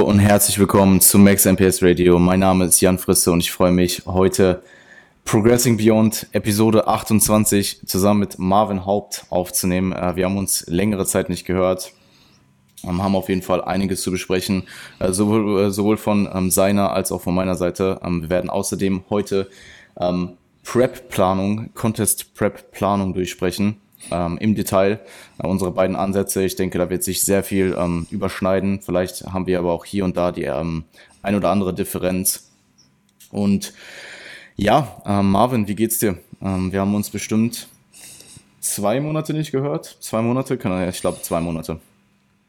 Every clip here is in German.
Und herzlich willkommen zu Max MPS Radio. Mein Name ist Jan Frisse und ich freue mich heute Progressing Beyond Episode 28 zusammen mit Marvin Haupt aufzunehmen. Äh, wir haben uns längere Zeit nicht gehört, ähm, haben auf jeden Fall einiges zu besprechen, äh, sowohl, äh, sowohl von ähm, seiner als auch von meiner Seite. Ähm, wir werden außerdem heute Prep-Planung, Contest-Prep-Planung durchsprechen ähm, im Detail äh, unsere beiden Ansätze. Ich denke, da wird sich sehr viel ähm, überschneiden. Vielleicht haben wir aber auch hier und da die ähm, ein oder andere Differenz. Und ja, ähm, Marvin, wie geht's dir? Ähm, wir haben uns bestimmt zwei Monate nicht gehört. Zwei Monate? Ich glaube, zwei Monate.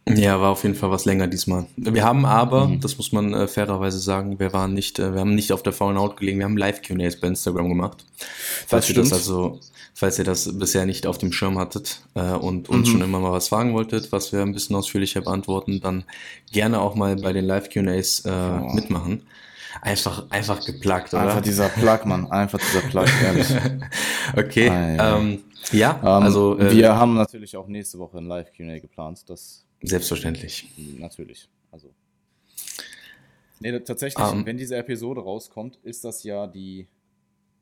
Ja, war auf jeden Fall was länger diesmal. Wir haben aber, mhm. das muss man äh, fairerweise sagen, wir waren nicht, äh, wir haben nicht auf der faulen Haut gelegen, wir haben Live-QAs bei Instagram gemacht. Falls ihr das also, falls ihr das bisher nicht auf dem Schirm hattet äh, und uns mhm. schon immer mal was fragen wolltet, was wir ein bisschen ausführlicher beantworten, dann gerne auch mal bei den Live-QAs äh, oh. mitmachen. Einfach, einfach geplagt, oder? Einfach dieser Plug, Mann. Einfach dieser Plug, ehrlich. okay. Ah, ja, ähm, ja ähm, also. Äh, wir haben natürlich auch nächste Woche ein Live-QA geplant. Das Selbstverständlich. Natürlich. Also. Nee, tatsächlich, um, ähm. wenn diese Episode rauskommt, ist das ja die.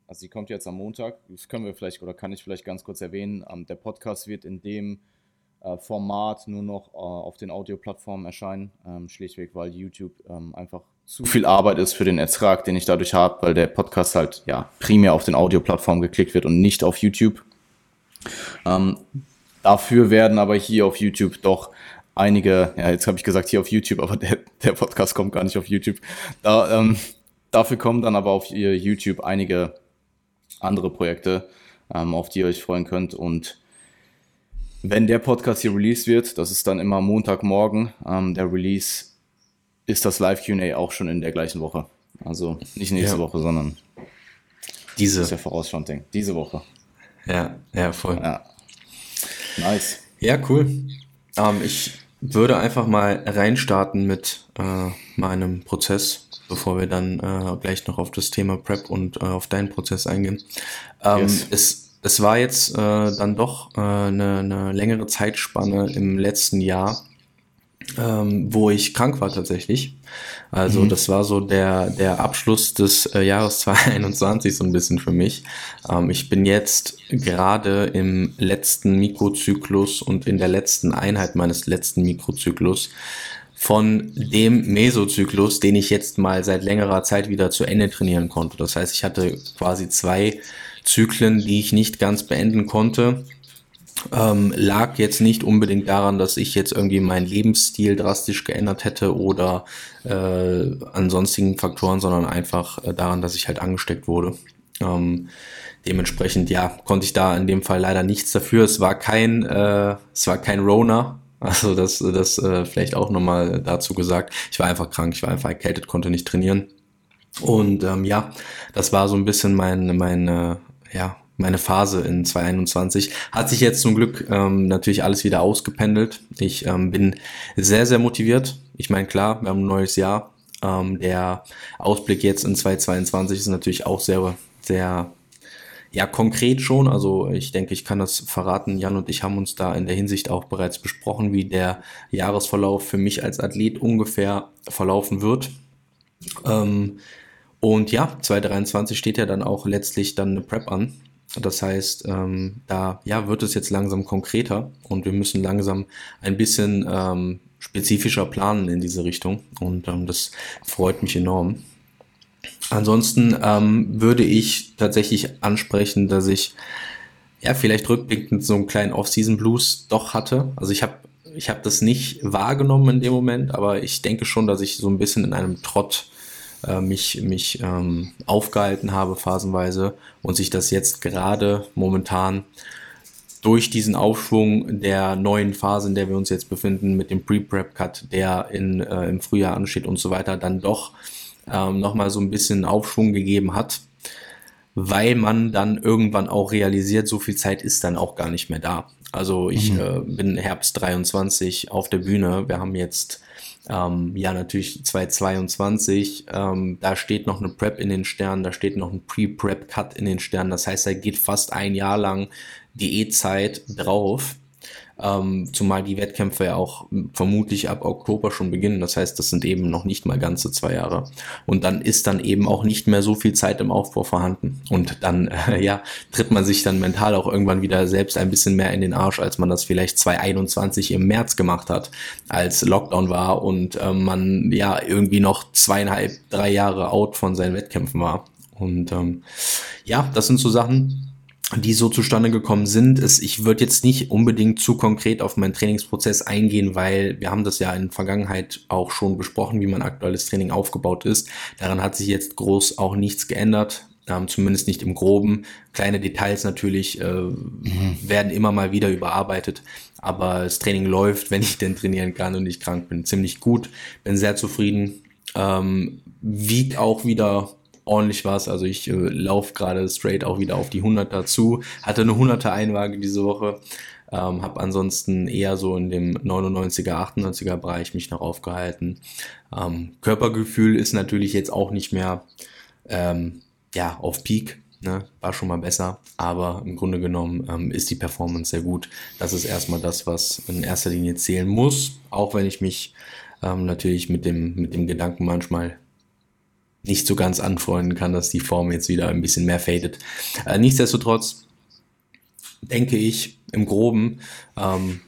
Also, sie kommt jetzt am Montag. Das können wir vielleicht oder kann ich vielleicht ganz kurz erwähnen. Um, der Podcast wird in dem äh, Format nur noch äh, auf den Audioplattformen erscheinen. Ähm, schlichtweg, weil YouTube ähm, einfach zu viel Arbeit ist für den Ertrag, den ich dadurch habe, weil der Podcast halt ja primär auf den Audioplattformen geklickt wird und nicht auf YouTube. Ähm, dafür werden aber hier auf YouTube doch einige, ja, jetzt habe ich gesagt hier auf YouTube, aber der, der Podcast kommt gar nicht auf YouTube. Da, ähm, dafür kommen dann aber auf YouTube einige andere Projekte, ähm, auf die ihr euch freuen könnt. Und wenn der Podcast hier released wird, das ist dann immer Montagmorgen, ähm, der Release, ist das Live-QA auch schon in der gleichen Woche. Also nicht nächste ja. Woche, sondern diese. Das ist ja vorausschauend, Ding. Diese Woche. Ja, ja, voll. Ja. Nice. Ja, cool. Ähm, ich würde einfach mal reinstarten mit äh, meinem Prozess, bevor wir dann äh, gleich noch auf das Thema Prep und äh, auf deinen Prozess eingehen. Ähm, yes. es, es war jetzt äh, dann doch äh, eine, eine längere Zeitspanne im letzten Jahr, ähm, wo ich krank war tatsächlich. Also mhm. das war so der, der Abschluss des äh, Jahres 2021 so ein bisschen für mich. Ähm, ich bin jetzt gerade im letzten Mikrozyklus und in der letzten Einheit meines letzten Mikrozyklus von dem Mesozyklus, den ich jetzt mal seit längerer Zeit wieder zu Ende trainieren konnte. Das heißt, ich hatte quasi zwei Zyklen, die ich nicht ganz beenden konnte ähm, lag jetzt nicht unbedingt daran, dass ich jetzt irgendwie meinen Lebensstil drastisch geändert hätte oder äh, an sonstigen Faktoren, sondern einfach äh, daran, dass ich halt angesteckt wurde. Ähm, dementsprechend, ja, konnte ich da in dem Fall leider nichts dafür. Es war kein, äh, es war kein Rona. Also das, das äh, vielleicht auch nochmal dazu gesagt. Ich war einfach krank, ich war einfach erkältet, konnte nicht trainieren. Und ähm, ja, das war so ein bisschen mein, mein äh, ja, meine Phase in 2021. Hat sich jetzt zum Glück ähm, natürlich alles wieder ausgependelt. Ich ähm, bin sehr, sehr motiviert. Ich meine, klar, wir haben ein neues Jahr. Ähm, der Ausblick jetzt in 2022 ist natürlich auch sehr, sehr ja, konkret schon. Also ich denke, ich kann das verraten. Jan und ich haben uns da in der Hinsicht auch bereits besprochen, wie der Jahresverlauf für mich als Athlet ungefähr verlaufen wird. Ähm, und ja, 2023 steht ja dann auch letztlich dann eine Prep an. Das heißt, ähm, da ja, wird es jetzt langsam konkreter und wir müssen langsam ein bisschen ähm, spezifischer planen in diese Richtung und ähm, das freut mich enorm. Ansonsten ähm, würde ich tatsächlich ansprechen, dass ich ja vielleicht rückblickend so einen kleinen Off-Season-Blues doch hatte. Also ich habe ich hab das nicht wahrgenommen in dem Moment, aber ich denke schon, dass ich so ein bisschen in einem Trott äh, mich, mich ähm, aufgehalten habe phasenweise und sich das jetzt gerade momentan durch diesen Aufschwung der neuen Phase, in der wir uns jetzt befinden, mit dem Pre-Prep-Cut, der in, äh, im Frühjahr ansteht und so weiter, dann doch ähm, nochmal so ein bisschen Aufschwung gegeben hat, weil man dann irgendwann auch realisiert, so viel Zeit ist dann auch gar nicht mehr da. Also ich mhm. äh, bin Herbst 23 auf der Bühne. Wir haben jetzt ähm, ja, natürlich 2022, ähm, da steht noch eine Prep in den Sternen, da steht noch ein Pre-Prep-Cut in den Sternen. Das heißt, da geht fast ein Jahr lang Diätzeit drauf. Ähm, zumal die Wettkämpfe ja auch vermutlich ab Oktober schon beginnen. Das heißt, das sind eben noch nicht mal ganze zwei Jahre. Und dann ist dann eben auch nicht mehr so viel Zeit im Aufbau vorhanden. Und dann, äh, ja, tritt man sich dann mental auch irgendwann wieder selbst ein bisschen mehr in den Arsch, als man das vielleicht 2021 im März gemacht hat, als Lockdown war und äh, man ja irgendwie noch zweieinhalb, drei Jahre out von seinen Wettkämpfen war. Und ähm, ja, das sind so Sachen, die so zustande gekommen sind. ist, ich würde jetzt nicht unbedingt zu konkret auf meinen Trainingsprozess eingehen, weil wir haben das ja in der Vergangenheit auch schon besprochen, wie mein aktuelles Training aufgebaut ist. Daran hat sich jetzt groß auch nichts geändert, ähm, zumindest nicht im groben. Kleine Details natürlich äh, mhm. werden immer mal wieder überarbeitet, aber das Training läuft, wenn ich denn trainieren kann und nicht krank bin, ziemlich gut. Bin sehr zufrieden. Ähm, wiegt auch wieder ordentlich was. Also ich äh, laufe gerade straight auch wieder auf die 100 dazu. Hatte eine 100er Einwaage diese Woche. Ähm, habe ansonsten eher so in dem 99er, 98er Bereich mich noch aufgehalten. Ähm, Körpergefühl ist natürlich jetzt auch nicht mehr ähm, ja, auf Peak. Ne? War schon mal besser, aber im Grunde genommen ähm, ist die Performance sehr gut. Das ist erstmal das, was in erster Linie zählen muss, auch wenn ich mich ähm, natürlich mit dem, mit dem Gedanken manchmal nicht so ganz anfreunden kann, dass die Form jetzt wieder ein bisschen mehr fadet. Äh, nichtsdestotrotz denke ich im Groben, ähm,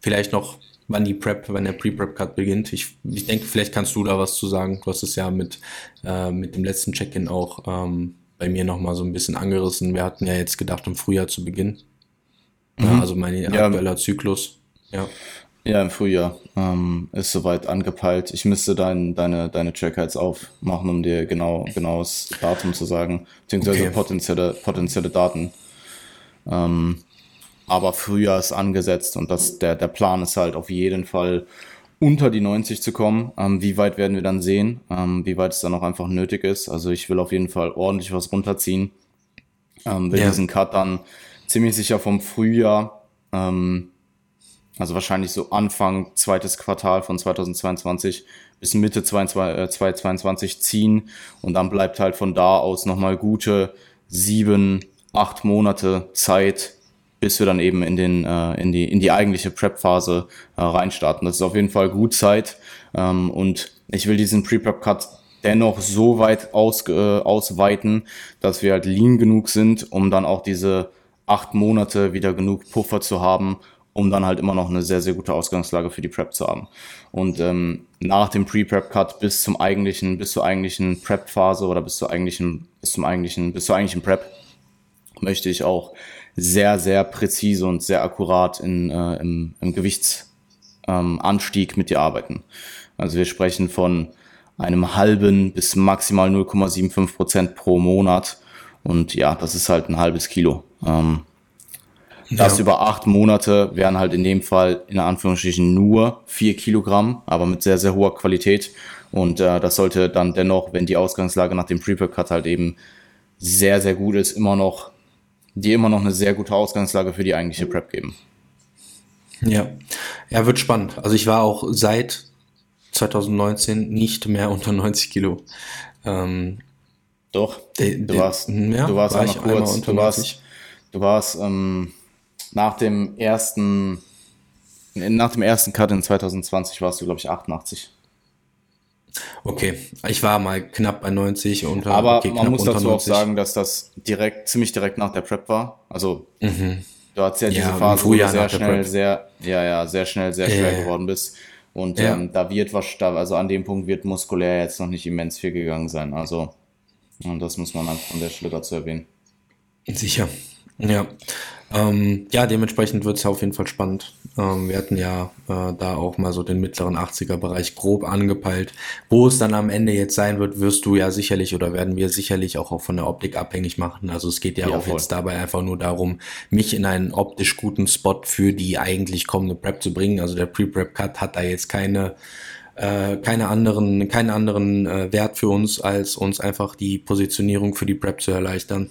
vielleicht noch, wann die Prep, wann der Pre-Prep-Cut beginnt. Ich, ich denke, vielleicht kannst du da was zu sagen. Du hast es ja mit, äh, mit dem letzten Check-in auch ähm, bei mir nochmal so ein bisschen angerissen. Wir hatten ja jetzt gedacht, im Frühjahr zu beginnen. Mhm. Ja, also mein ja. aktueller Zyklus. Ja. Ja, im Frühjahr ähm, ist soweit angepeilt. Ich müsste dein, deine, deine Tracker jetzt aufmachen, um dir genau genaues Datum zu sagen, beziehungsweise okay. potenzielle, potenzielle Daten. Ähm, aber Frühjahr ist angesetzt und das, der, der Plan ist halt auf jeden Fall unter die 90 zu kommen. Ähm, wie weit werden wir dann sehen? Ähm, wie weit es dann auch einfach nötig ist. Also ich will auf jeden Fall ordentlich was runterziehen. Ähm, will ja. diesen Cut dann ziemlich sicher vom Frühjahr ähm, also wahrscheinlich so Anfang zweites Quartal von 2022 bis Mitte 2022 äh, ziehen und dann bleibt halt von da aus nochmal gute sieben, acht Monate Zeit, bis wir dann eben in den äh, in die in die eigentliche Prep-Phase äh, reinstarten. Das ist auf jeden Fall gut Zeit ähm, und ich will diesen Pre-Prep-Cut dennoch so weit aus, äh, ausweiten, dass wir halt lean genug sind, um dann auch diese acht Monate wieder genug Puffer zu haben, um dann halt immer noch eine sehr, sehr gute Ausgangslage für die Prep zu haben. Und ähm, nach dem Pre-Prep-Cut bis zum eigentlichen, bis zur eigentlichen Prep-Phase oder bis zur eigentlichen, bis zum eigentlichen, bis zur eigentlichen Prep möchte ich auch sehr, sehr präzise und sehr akkurat in, äh, im, im Gewichtsanstieg ähm, mit dir arbeiten. Also wir sprechen von einem halben bis maximal 0,75 Prozent pro Monat. Und ja, das ist halt ein halbes Kilo. Ähm, das ja. über acht Monate wären halt in dem Fall in Anführungsstrichen nur vier Kilogramm, aber mit sehr, sehr hoher Qualität. Und äh, das sollte dann dennoch, wenn die Ausgangslage nach dem Pre-Prep-Cut halt eben sehr, sehr gut ist, immer noch, die immer noch eine sehr gute Ausgangslage für die eigentliche Prep geben. Ja, ja, wird spannend. Also ich war auch seit 2019 nicht mehr unter 90 Kilo. Ähm, Doch, du warst, ja, du warst war noch kurz, du warst, du warst ähm, nach dem ersten, nach dem ersten Cut in 2020 warst du, glaube ich, 88. Okay, ich war mal knapp bei 90 und aber okay, man muss dazu 90. auch sagen, dass das direkt ziemlich direkt nach der Prep war. Also mhm. du hattest ja diese ja, Phase, wo du sehr schnell, sehr ja ja sehr schnell sehr schwer ja, geworden bist und ja. ähm, da wird was, also an dem Punkt wird muskulär jetzt noch nicht immens viel gegangen sein. Also und das muss man einfach an der Stelle dazu erwähnen. Sicher, ja. Ähm, ja, dementsprechend wird es auf jeden Fall spannend. Ähm, wir hatten ja äh, da auch mal so den mittleren 80er-Bereich grob angepeilt. Wo es dann am Ende jetzt sein wird, wirst du ja sicherlich oder werden wir sicherlich auch, auch von der Optik abhängig machen. Also es geht ja, ja auch voll. jetzt dabei einfach nur darum, mich in einen optisch guten Spot für die eigentlich kommende Prep zu bringen. Also der Pre-Prep-Cut hat da jetzt keine äh, keine anderen, keinen anderen äh, Wert für uns, als uns einfach die Positionierung für die Prep zu erleichtern.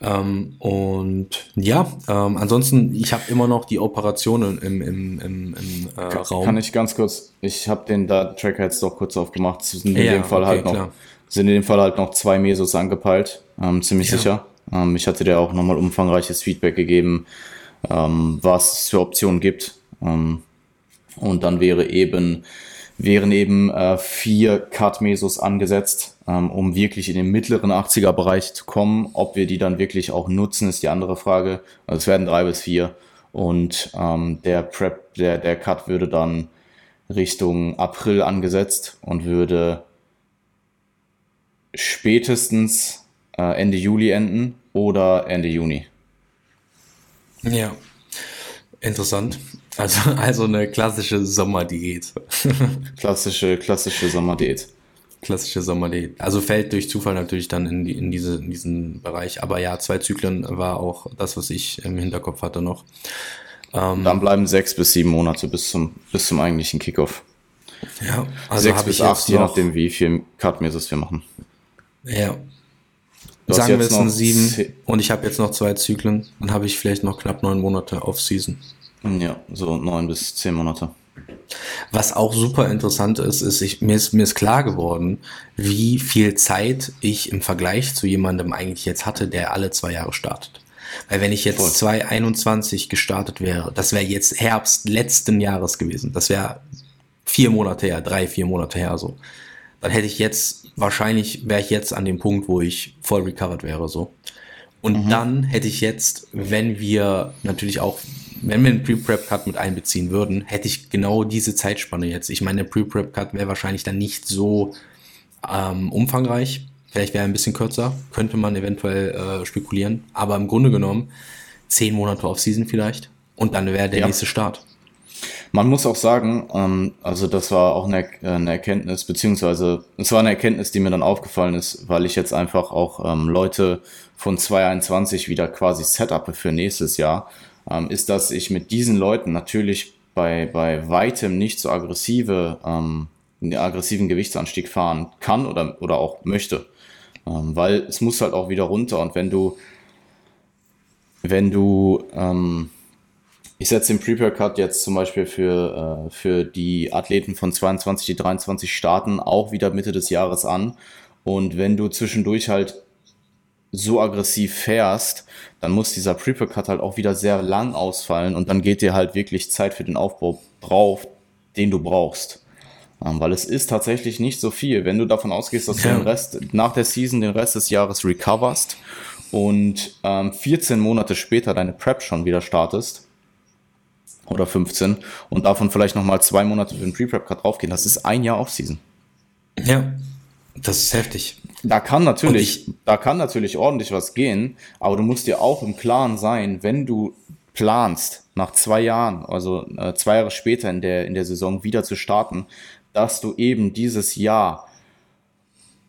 Ähm, und ja, ähm, ansonsten, ich habe immer noch die Operationen im, im, im, im äh, Raum. Kann ich ganz kurz, ich habe den Datentracker jetzt doch kurz aufgemacht. Sind in ja, dem Fall okay, halt noch, klar. sind in dem Fall halt noch zwei Mesos angepeilt, ähm, ziemlich ja. sicher. Ähm, ich hatte dir auch nochmal umfangreiches Feedback gegeben, ähm, was es für Optionen gibt. Ähm, und dann wäre eben, wären eben äh, vier Cut-Mesos angesetzt, ähm, um wirklich in den mittleren 80er-Bereich zu kommen. Ob wir die dann wirklich auch nutzen, ist die andere Frage. Also es werden drei bis vier. Und ähm, der Prep, der, der Cut würde dann Richtung April angesetzt und würde spätestens äh, Ende Juli enden oder Ende Juni. Ja, interessant. Also, also eine klassische Sommerdiät. klassische, klassische Sommerdiät. Klassische Sommerdiät. Also fällt durch Zufall natürlich dann in, die, in, diese, in diesen Bereich. Aber ja, zwei Zyklen war auch das, was ich im Hinterkopf hatte noch. Ähm, dann bleiben sechs bis sieben Monate bis zum, bis zum eigentlichen Kickoff. Ja, also sechs bis acht, je nachdem, wie viel Cut-Mesos wir machen. Ja. Du Sagen wir jetzt ein sieben und ich habe jetzt noch zwei Zyklen, dann habe ich vielleicht noch knapp neun Monate Off-Season. Ja, so neun bis zehn Monate. Was auch super interessant ist, ist, ich, mir ist, mir ist klar geworden, wie viel Zeit ich im Vergleich zu jemandem eigentlich jetzt hatte, der alle zwei Jahre startet. Weil wenn ich jetzt Voll. 2021 gestartet wäre, das wäre jetzt Herbst letzten Jahres gewesen, das wäre vier Monate her, drei, vier Monate her so, dann hätte ich jetzt, wahrscheinlich wäre ich jetzt an dem Punkt, wo ich voll recovered wäre so. Und mhm. dann hätte ich jetzt, wenn wir natürlich auch wenn wir einen Pre-Prep-Cut mit einbeziehen würden, hätte ich genau diese Zeitspanne jetzt. Ich meine, der Pre-Prep-Cut wäre wahrscheinlich dann nicht so ähm, umfangreich. Vielleicht wäre er ein bisschen kürzer, könnte man eventuell äh, spekulieren. Aber im Grunde genommen zehn Monate auf Season vielleicht und dann wäre der ja. nächste Start. Man muss auch sagen, ähm, also das war auch eine, eine, Erkenntnis, beziehungsweise es war eine Erkenntnis, die mir dann aufgefallen ist, weil ich jetzt einfach auch ähm, Leute von 2021 wieder quasi setupe für nächstes Jahr ähm, ist, dass ich mit diesen Leuten natürlich bei, bei weitem nicht so aggressive, ähm, einen aggressiven Gewichtsanstieg fahren kann oder, oder auch möchte. Ähm, weil es muss halt auch wieder runter und wenn du, wenn du, ähm, ich setze den Prepare Cut jetzt zum Beispiel für, äh, für die Athleten von 22, die 23 starten, auch wieder Mitte des Jahres an. Und wenn du zwischendurch halt so aggressiv fährst, dann muss dieser Prepare Cut halt auch wieder sehr lang ausfallen und dann geht dir halt wirklich Zeit für den Aufbau drauf, den du brauchst. Ähm, weil es ist tatsächlich nicht so viel. Wenn du davon ausgehst, dass ja. du den Rest, nach der Season den Rest des Jahres recoverst und ähm, 14 Monate später deine Prep schon wieder startest, oder 15, und davon vielleicht nochmal zwei Monate für den Pre-Prep-Cut draufgehen, das ist ein Jahr Off-Season. Ja, das ist heftig. Da kann natürlich, ich, da kann natürlich ordentlich was gehen, aber du musst dir auch im Klaren sein, wenn du planst, nach zwei Jahren, also äh, zwei Jahre später in der, in der Saison wieder zu starten, dass du eben dieses Jahr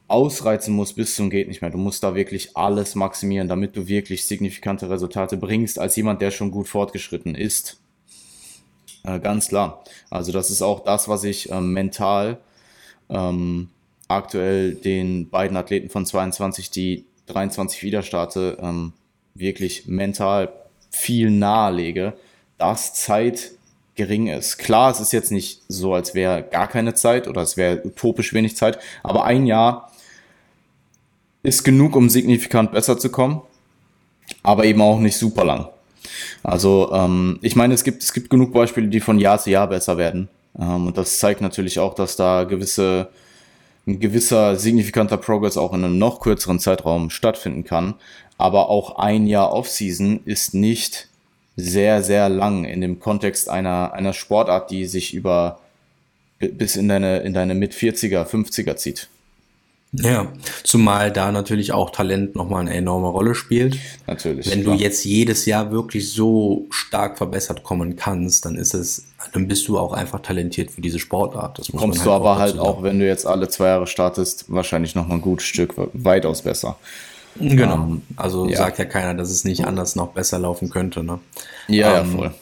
ausreizen musst bis zum geht nicht mehr. Du musst da wirklich alles maximieren, damit du wirklich signifikante Resultate bringst als jemand, der schon gut fortgeschritten ist. Äh, ganz klar. Also das ist auch das, was ich äh, mental ähm, aktuell den beiden Athleten von 22, die 23 wieder starte, ähm, wirklich mental viel nahelege, dass Zeit gering ist. Klar, es ist jetzt nicht so, als wäre gar keine Zeit oder es wäre utopisch wenig Zeit, aber ein Jahr ist genug, um signifikant besser zu kommen, aber eben auch nicht super lang. Also ähm, ich meine, es gibt, es gibt genug Beispiele, die von Jahr zu Jahr besser werden. Ähm, und das zeigt natürlich auch, dass da gewisse ein gewisser signifikanter Progress auch in einem noch kürzeren Zeitraum stattfinden kann. Aber auch ein Jahr Offseason ist nicht sehr, sehr lang in dem Kontext einer, einer Sportart, die sich über bis in deine, in deine Mit-40er, 50er zieht. Ja, zumal da natürlich auch Talent nochmal eine enorme Rolle spielt. Natürlich. Wenn klar. du jetzt jedes Jahr wirklich so stark verbessert kommen kannst, dann ist es, dann bist du auch einfach talentiert für diese Sportart. Das Kommst halt du aber halt auch, wenn du jetzt alle zwei Jahre startest, wahrscheinlich nochmal ein gutes Stück weitaus besser. Genau. Ähm, also ja. sagt ja keiner, dass es nicht anders noch besser laufen könnte. Ne? Ja, ähm, ja, voll.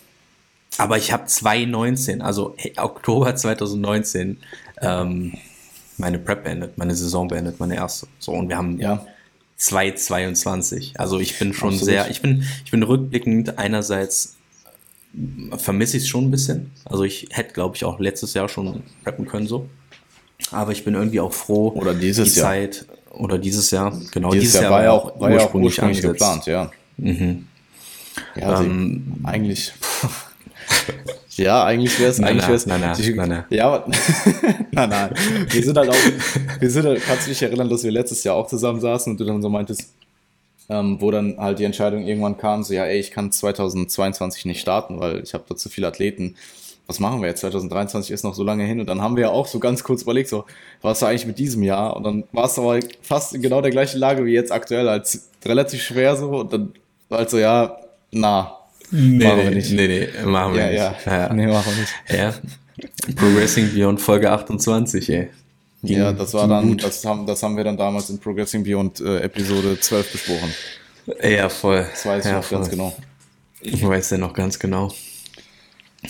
Aber ich habe 2019, also Oktober 2019, ähm, meine Prep beendet, meine Saison beendet, meine erste. So, und wir haben ja. 222. Also ich bin schon Absolut. sehr, ich bin, ich bin rückblickend einerseits vermisse ich es schon ein bisschen. Also ich hätte, glaube ich, auch letztes Jahr schon preppen können so. Aber ich bin irgendwie auch froh, oder dieses die Jahr. Zeit oder dieses Jahr, genau dieses, dieses Jahr, war ja auch war ursprünglich, ursprünglich geplant, ja. Mhm. Ja, also ähm, eigentlich. ja, eigentlich wäre es, eigentlich wäre es. Nein, nein, nein, nein, nein. Ja, nein, nein. Wir sind halt auch, wir sind halt, kannst du dich erinnern, dass wir letztes Jahr auch zusammen saßen und du dann so meintest, ähm, wo dann halt die Entscheidung irgendwann kam, so ja, ey, ich kann 2022 nicht starten, weil ich habe da zu viele Athleten. Was machen wir jetzt? 2023 ist noch so lange hin und dann haben wir ja auch so ganz kurz überlegt, so, was war eigentlich mit diesem Jahr? Und dann war es aber fast in genau der gleichen Lage wie jetzt aktuell, als relativ schwer so und dann war halt so, ja, na, nee, machen wir nicht. Nee, nee, machen wir ja, nicht. Ja. ja. Nee, machen wir nicht. Ja. Progressing Beyond Folge 28, ey. Ging, ja, das war dann, das haben, das haben wir dann damals in Progressing Beyond äh, Episode 12 besprochen. Ja, voll. Das weiß ich ja, noch ganz genau. Ich weiß ja noch ganz genau.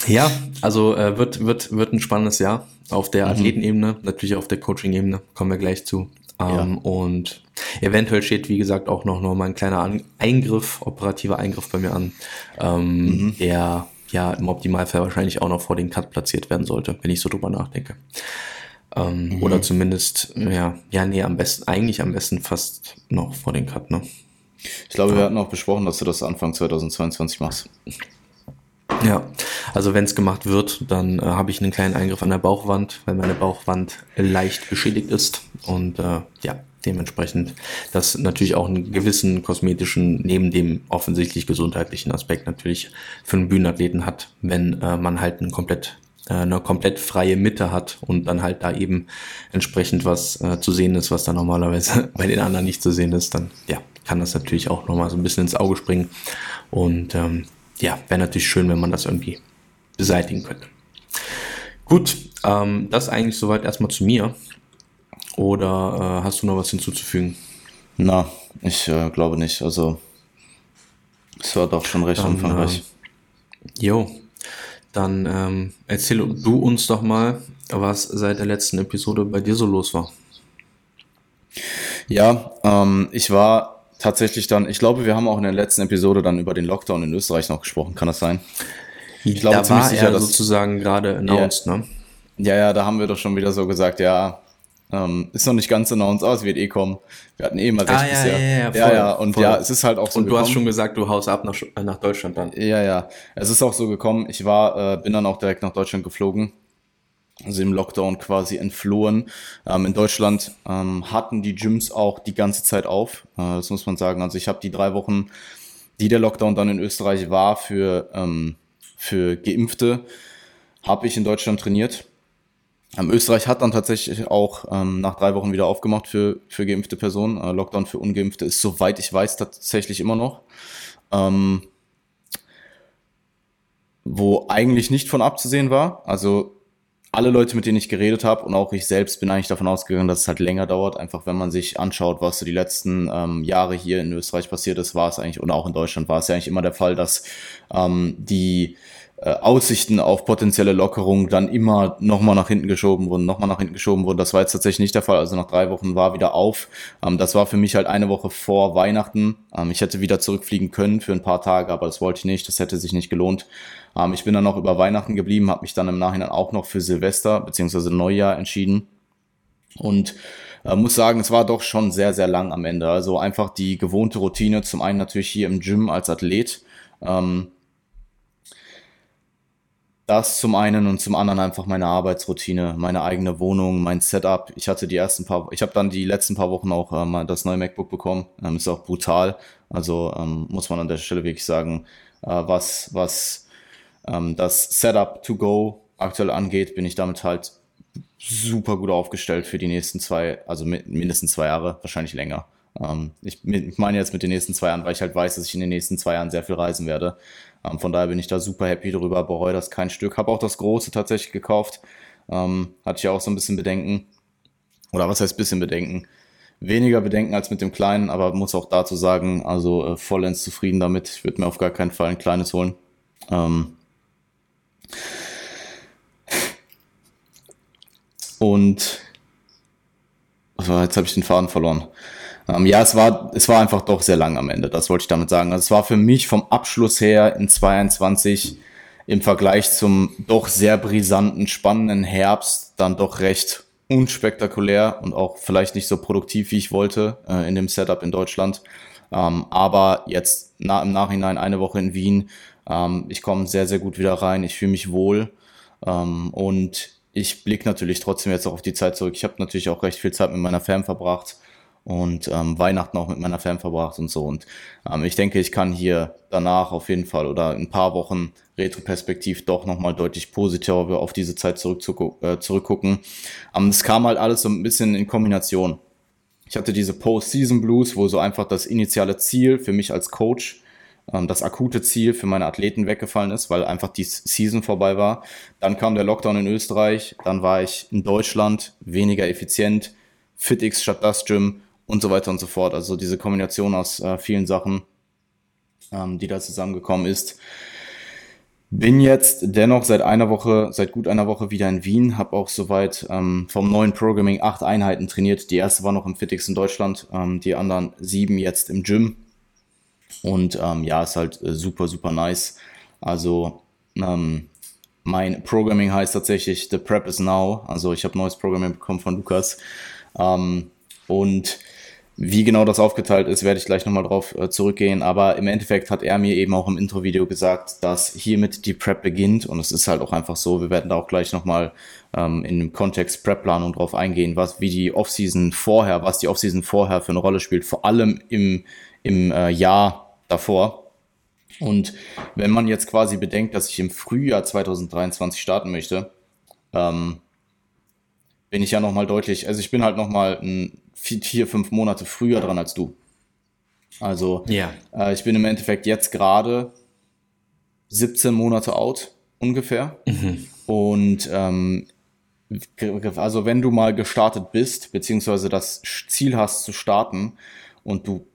Ja, also äh, wird, wird, wird ein spannendes Jahr auf der mhm. Athletenebene, natürlich auf der Coaching-Ebene, kommen wir gleich zu. Ähm, ja. Und eventuell steht, wie gesagt, auch noch, noch mal ein kleiner Eingriff, operativer Eingriff bei mir an, ähm, mhm. der ja im Optimalfall wahrscheinlich auch noch vor den Cut platziert werden sollte, wenn ich so drüber nachdenke. Ähm, mhm. Oder zumindest, ja, ja, nee, am besten, eigentlich am besten fast noch vor den Cut, ne? Ich glaube, ja. wir hatten auch besprochen, dass du das Anfang 2022 machst. Ja, also wenn es gemacht wird, dann äh, habe ich einen kleinen Eingriff an der Bauchwand, weil meine Bauchwand leicht beschädigt ist und äh, ja, dementsprechend das natürlich auch einen gewissen kosmetischen, neben dem offensichtlich gesundheitlichen Aspekt natürlich für einen Bühnenathleten hat, wenn äh, man halt einen komplett eine komplett freie Mitte hat und dann halt da eben entsprechend was äh, zu sehen ist, was da normalerweise bei den anderen nicht zu sehen ist, dann ja, kann das natürlich auch nochmal so ein bisschen ins Auge springen. Und ähm, ja, wäre natürlich schön, wenn man das irgendwie beseitigen könnte. Gut, ähm, das eigentlich soweit erstmal zu mir. Oder äh, hast du noch was hinzuzufügen? Na, ich äh, glaube nicht. Also, es war doch schon recht Dann, umfangreich. Äh, jo, dann ähm, erzähl du uns doch mal, was seit der letzten Episode bei dir so los war. Ja, ähm, ich war tatsächlich dann, ich glaube, wir haben auch in der letzten Episode dann über den Lockdown in Österreich noch gesprochen, kann das sein? Ich glaube da ziemlich war sicher, er dass sozusagen gerade announced, ja, ne? Ja, ja, da haben wir doch schon wieder so gesagt, ja, ähm, ist noch nicht ganz announced, aber es wird eh kommen. Wir hatten eh mal recht ah, ja, bisher. Ja, ja, voll, ja, ja, und voll. ja, es ist halt auch so. Und du gekommen. hast schon gesagt, du haust ab nach, nach Deutschland dann. Ja, ja. Es ist auch so gekommen. Ich war, äh, bin dann auch direkt nach Deutschland geflogen. Also im Lockdown quasi entflohen. Ähm, in Deutschland ähm, hatten die Gyms auch die ganze Zeit auf. Äh, das muss man sagen. Also ich habe die drei Wochen, die der Lockdown dann in Österreich war für, ähm, für Geimpfte, habe ich in Deutschland trainiert Österreich hat dann tatsächlich auch ähm, nach drei Wochen wieder aufgemacht für, für geimpfte Personen. Äh, Lockdown für Ungeimpfte ist, soweit ich weiß, tatsächlich immer noch. Ähm, wo eigentlich nicht von abzusehen war. Also alle Leute, mit denen ich geredet habe und auch ich selbst bin eigentlich davon ausgegangen, dass es halt länger dauert. Einfach wenn man sich anschaut, was so die letzten ähm, Jahre hier in Österreich passiert ist, war es eigentlich, und auch in Deutschland war es ja eigentlich immer der Fall, dass ähm, die äh, Aussichten auf potenzielle Lockerung dann immer nochmal nach hinten geschoben wurden, nochmal nach hinten geschoben wurden. Das war jetzt tatsächlich nicht der Fall. Also nach drei Wochen war wieder auf. Ähm, das war für mich halt eine Woche vor Weihnachten. Ähm, ich hätte wieder zurückfliegen können für ein paar Tage, aber das wollte ich nicht. Das hätte sich nicht gelohnt. Ähm, ich bin dann noch über Weihnachten geblieben, habe mich dann im Nachhinein auch noch für Silvester beziehungsweise Neujahr entschieden. Und äh, muss sagen, es war doch schon sehr, sehr lang am Ende. Also einfach die gewohnte Routine. Zum einen natürlich hier im Gym als Athlet. Ähm, das zum einen und zum anderen einfach meine Arbeitsroutine, meine eigene Wohnung, mein Setup. Ich hatte die ersten paar, ich habe dann die letzten paar Wochen auch ähm, das neue MacBook bekommen. Ähm, ist auch brutal. Also ähm, muss man an der Stelle wirklich sagen, äh, was was ähm, das Setup to go aktuell angeht, bin ich damit halt super gut aufgestellt für die nächsten zwei, also mindestens zwei Jahre, wahrscheinlich länger. Ähm, ich meine jetzt mit den nächsten zwei Jahren, weil ich halt weiß, dass ich in den nächsten zwei Jahren sehr viel reisen werde. Ähm, von daher bin ich da super happy drüber, bereue das kein Stück. Habe auch das große tatsächlich gekauft. Ähm, hatte ich ja auch so ein bisschen Bedenken. Oder was heißt bisschen Bedenken? Weniger Bedenken als mit dem kleinen, aber muss auch dazu sagen, also äh, vollends zufrieden damit. Ich würde mir auf gar keinen Fall ein kleines holen. Ähm und also jetzt habe ich den Faden verloren. Ähm, ja, es war, es war einfach doch sehr lang am Ende, das wollte ich damit sagen. Also es war für mich vom Abschluss her in 22 im Vergleich zum doch sehr brisanten, spannenden Herbst dann doch recht unspektakulär und auch vielleicht nicht so produktiv, wie ich wollte äh, in dem Setup in Deutschland. Ähm, aber jetzt na, im Nachhinein eine Woche in Wien, ähm, ich komme sehr, sehr gut wieder rein, ich fühle mich wohl ähm, und ich blicke natürlich trotzdem jetzt auch auf die Zeit zurück. Ich habe natürlich auch recht viel Zeit mit meiner Fam verbracht und ähm, Weihnachten auch mit meiner Fam verbracht und so. Und ähm, ich denke, ich kann hier danach auf jeden Fall oder in ein paar Wochen retroperspektiv doch nochmal deutlich positiver auf diese Zeit zurück äh, zurückgucken. Ähm, es kam halt alles so ein bisschen in Kombination. Ich hatte diese Post-Season Blues, wo so einfach das initiale Ziel für mich als Coach ähm, das akute Ziel für meine Athleten weggefallen ist, weil einfach die Season vorbei war. Dann kam der Lockdown in Österreich, dann war ich in Deutschland weniger effizient, FitX statt das Gym und so weiter und so fort. Also diese Kombination aus äh, vielen Sachen, ähm, die da zusammengekommen ist. Bin jetzt dennoch seit einer Woche, seit gut einer Woche wieder in Wien, habe auch soweit ähm, vom neuen Programming acht Einheiten trainiert. Die erste war noch im FitX in Deutschland, ähm, die anderen sieben jetzt im Gym. Und ähm, ja, ist halt äh, super, super nice. Also ähm, mein Programming heißt tatsächlich The Prep is Now. Also ich habe neues Programming bekommen von Lukas. Ähm, und wie genau das aufgeteilt ist, werde ich gleich nochmal drauf äh, zurückgehen. Aber im Endeffekt hat er mir eben auch im Intro-Video gesagt, dass hiermit die Prep beginnt. Und es ist halt auch einfach so. Wir werden da auch gleich nochmal ähm, in dem Kontext Prep-Planung drauf eingehen, was, wie die Offseason vorher, was die Offseason vorher für eine Rolle spielt. Vor allem im, im äh, Jahr davor. Und wenn man jetzt quasi bedenkt, dass ich im Frühjahr 2023 starten möchte, ähm, bin ich ja nochmal deutlich, also ich bin halt nochmal vier, vier, fünf Monate früher dran als du. Also ja. äh, ich bin im Endeffekt jetzt gerade 17 Monate out ungefähr. Mhm. Und ähm, also wenn du mal gestartet bist, beziehungsweise das Ziel hast zu starten und du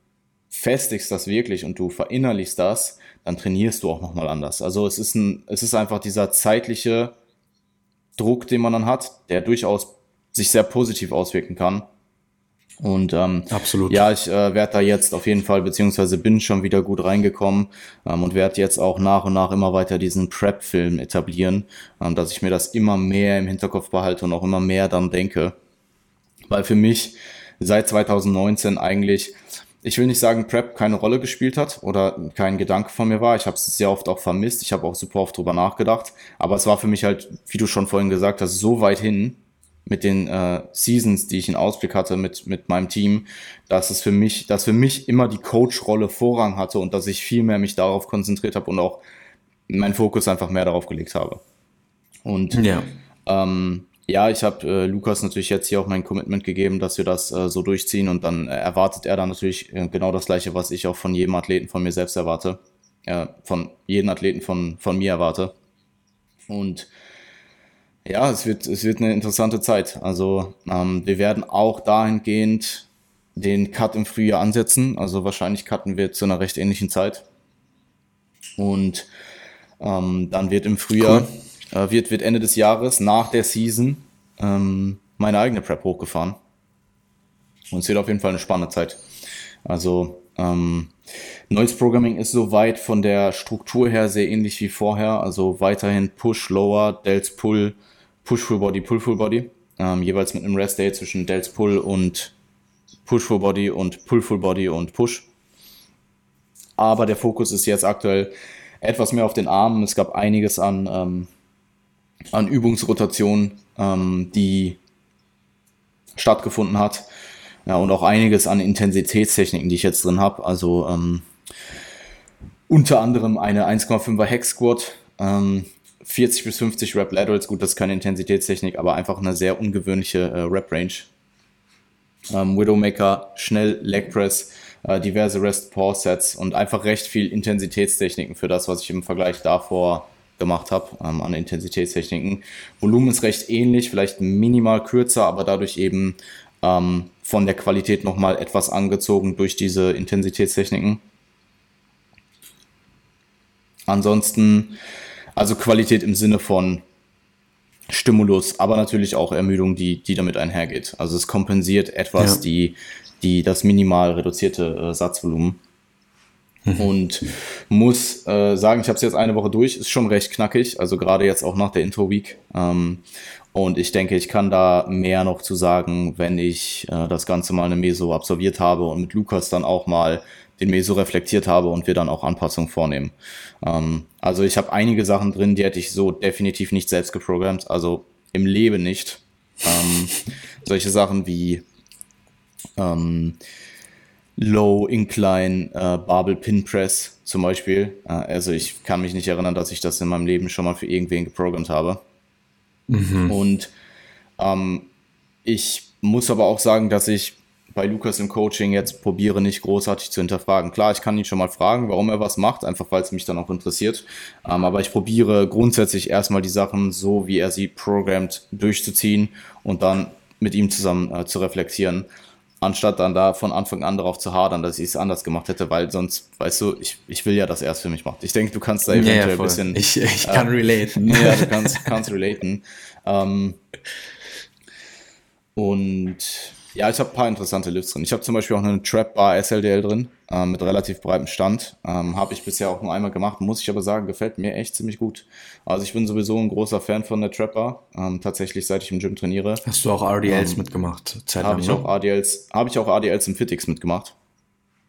festigst das wirklich und du verinnerlichst das, dann trainierst du auch nochmal anders. Also es ist ein, es ist einfach dieser zeitliche Druck, den man dann hat, der durchaus sich sehr positiv auswirken kann. Und ähm, Absolut. ja, ich äh, werde da jetzt auf jeden Fall, beziehungsweise bin schon wieder gut reingekommen ähm, und werde jetzt auch nach und nach immer weiter diesen Prep-Film etablieren, ähm, dass ich mir das immer mehr im Hinterkopf behalte und auch immer mehr dann denke. Weil für mich seit 2019 eigentlich ich will nicht sagen, Prep keine Rolle gespielt hat oder kein Gedanke von mir war. Ich habe es sehr oft auch vermisst. Ich habe auch super oft drüber nachgedacht. Aber es war für mich halt, wie du schon vorhin gesagt hast, so weit hin mit den äh, Seasons, die ich in Ausblick hatte mit, mit meinem Team, dass es für mich, dass für mich immer die Coach-Rolle Vorrang hatte und dass ich viel mehr mich darauf konzentriert habe und auch meinen Fokus einfach mehr darauf gelegt habe. Und ja. ähm, ja, ich habe äh, Lukas natürlich jetzt hier auch mein Commitment gegeben, dass wir das äh, so durchziehen und dann äh, erwartet er dann natürlich äh, genau das gleiche, was ich auch von jedem Athleten von mir selbst erwarte, äh, von jedem Athleten von, von mir erwarte. Und ja, es wird, es wird eine interessante Zeit. Also ähm, wir werden auch dahingehend den Cut im Frühjahr ansetzen. Also wahrscheinlich cutten wir zu einer recht ähnlichen Zeit. Und ähm, dann wird im Frühjahr cool äh, wird, wird Ende des Jahres nach der Season ähm, meine eigene Prep hochgefahren. Und es wird auf jeden Fall eine spannende Zeit. Also ähm, neues Programming ist soweit von der Struktur her sehr ähnlich wie vorher. Also weiterhin Push, Lower, Delts Pull, Push Full Body, Pull Full Body. Ähm, jeweils mit einem Rest Day zwischen Delts Pull und Push Full Body und Pull Full Body und Push. Aber der Fokus ist jetzt aktuell etwas mehr auf den Armen. Es gab einiges an ähm, an Übungsrotation, ähm, die stattgefunden hat. Ja, und auch einiges an Intensitätstechniken, die ich jetzt drin habe. Also ähm, unter anderem eine 1,5er Hex Squat, ähm, 40 bis 50 Rep Laterals. Gut, das ist keine Intensitätstechnik, aber einfach eine sehr ungewöhnliche äh, Rep Range. Ähm, Widowmaker, schnell Leg Press, äh, diverse Rest Pause Sets und einfach recht viel Intensitätstechniken für das, was ich im Vergleich davor gemacht habe ähm, an Intensitätstechniken. Volumen ist recht ähnlich, vielleicht minimal kürzer, aber dadurch eben ähm, von der Qualität nochmal etwas angezogen durch diese Intensitätstechniken. Ansonsten, also Qualität im Sinne von Stimulus, aber natürlich auch Ermüdung, die, die damit einhergeht. Also es kompensiert etwas ja. die, die, das minimal reduzierte äh, Satzvolumen. Mhm. Und muss äh, sagen, ich habe es jetzt eine Woche durch, ist schon recht knackig, also gerade jetzt auch nach der Intro-Week. Ähm, und ich denke, ich kann da mehr noch zu sagen, wenn ich äh, das Ganze mal eine Meso absolviert habe und mit Lukas dann auch mal den mir so reflektiert habe und wir dann auch Anpassungen vornehmen. Ähm, also ich habe einige Sachen drin, die hätte ich so definitiv nicht selbst geprogrammt, also im Leben nicht. Ähm, solche Sachen wie ähm, Low Incline äh, Barbell Pin Press zum Beispiel. Äh, also ich kann mich nicht erinnern, dass ich das in meinem Leben schon mal für irgendwen geprogrammt habe. Mhm. Und ähm, ich muss aber auch sagen, dass ich bei Lukas im Coaching jetzt probiere, nicht großartig zu hinterfragen. Klar, ich kann ihn schon mal fragen, warum er was macht, einfach weil es mich dann auch interessiert. Ähm, aber ich probiere grundsätzlich erstmal die Sachen so, wie er sie programmt, durchzuziehen und dann mit ihm zusammen äh, zu reflektieren, anstatt dann da von Anfang an darauf zu hadern, dass ich es anders gemacht hätte, weil sonst, weißt du, ich, ich will ja, dass er es für mich macht. Ich denke, du kannst da eventuell ja, ja, ein bisschen. Ich, ich kann äh, relaten. Ja, du kannst, kannst relaten. Ähm, und ja, ich habe ein paar interessante Lifts drin. Ich habe zum Beispiel auch eine Trap Bar SLDL drin, ähm, mit relativ breitem Stand. Ähm, habe ich bisher auch nur einmal gemacht, muss ich aber sagen, gefällt mir echt ziemlich gut. Also ich bin sowieso ein großer Fan von der Trap Bar, ähm, tatsächlich seit ich im Gym trainiere. Hast du auch RDLs ähm, mitgemacht? Habe ich, ne? auch RDLs, hab ich auch RDLs im Fitix mitgemacht.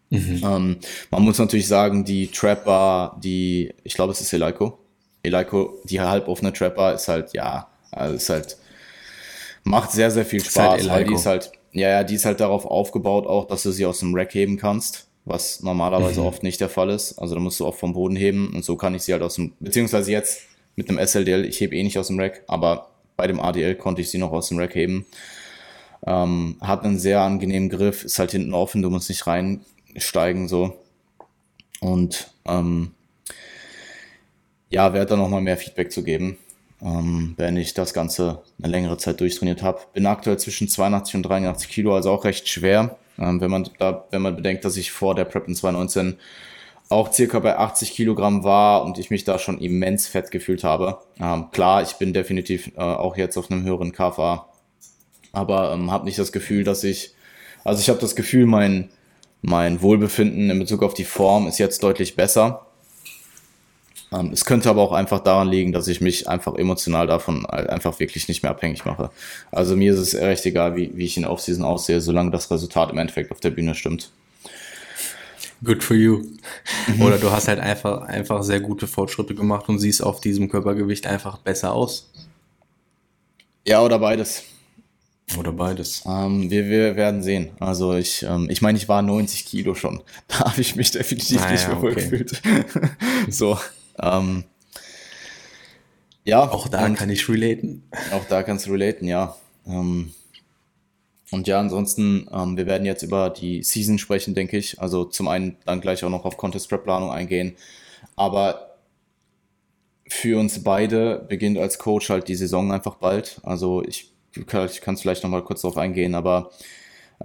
Mhm. Ähm, man muss natürlich sagen, die Trap Bar, die, ich glaube, es ist Eleiko. Eleiko, die halboffene Trap Bar ist halt, ja, also ist halt, macht sehr, sehr viel Spaß, halt weil die ist halt, ja, ja, die ist halt darauf aufgebaut auch, dass du sie aus dem Rack heben kannst, was normalerweise mhm. oft nicht der Fall ist. Also da musst du auch vom Boden heben und so kann ich sie halt aus dem, beziehungsweise jetzt mit einem SLDL, ich hebe eh nicht aus dem Rack, aber bei dem ADL konnte ich sie noch aus dem Rack heben. Ähm, hat einen sehr angenehmen Griff, ist halt hinten offen, du musst nicht reinsteigen so. Und ähm, ja, werde da nochmal mehr Feedback zu geben ähm, wenn ich das Ganze eine längere Zeit durchtrainiert habe. Bin aktuell zwischen 82 und 83 Kilo, also auch recht schwer. Ähm, wenn, man da, wenn man bedenkt, dass ich vor der Prep in 2019 auch circa bei 80 Kilogramm war und ich mich da schon immens fett gefühlt habe. Ähm, klar, ich bin definitiv äh, auch jetzt auf einem höheren KFA, aber ähm, habe nicht das Gefühl, dass ich, also ich habe das Gefühl, mein, mein Wohlbefinden in Bezug auf die Form ist jetzt deutlich besser. Ähm, es könnte aber auch einfach daran liegen, dass ich mich einfach emotional davon einfach wirklich nicht mehr abhängig mache. Also mir ist es recht egal, wie, wie ich in Offseason aussehe, solange das Resultat im Endeffekt auf der Bühne stimmt. Good for you. Mhm. Oder du hast halt einfach, einfach sehr gute Fortschritte gemacht und siehst auf diesem Körpergewicht einfach besser aus. Ja, oder beides. Oder beides. Ähm, wir, wir werden sehen. Also ich, ähm, ich meine, ich war 90 Kilo schon. Da habe ich mich definitiv ah, nicht mehr okay. gefühlt. so. Ähm, ja. Auch da kann ich relaten. Auch da kannst du relaten, ja. Ähm, und ja, ansonsten, ähm, wir werden jetzt über die Season sprechen, denke ich. Also zum einen dann gleich auch noch auf Contest Prep Planung eingehen. Aber für uns beide beginnt als Coach halt die Saison einfach bald. Also ich, ich kann es vielleicht nochmal kurz darauf eingehen, aber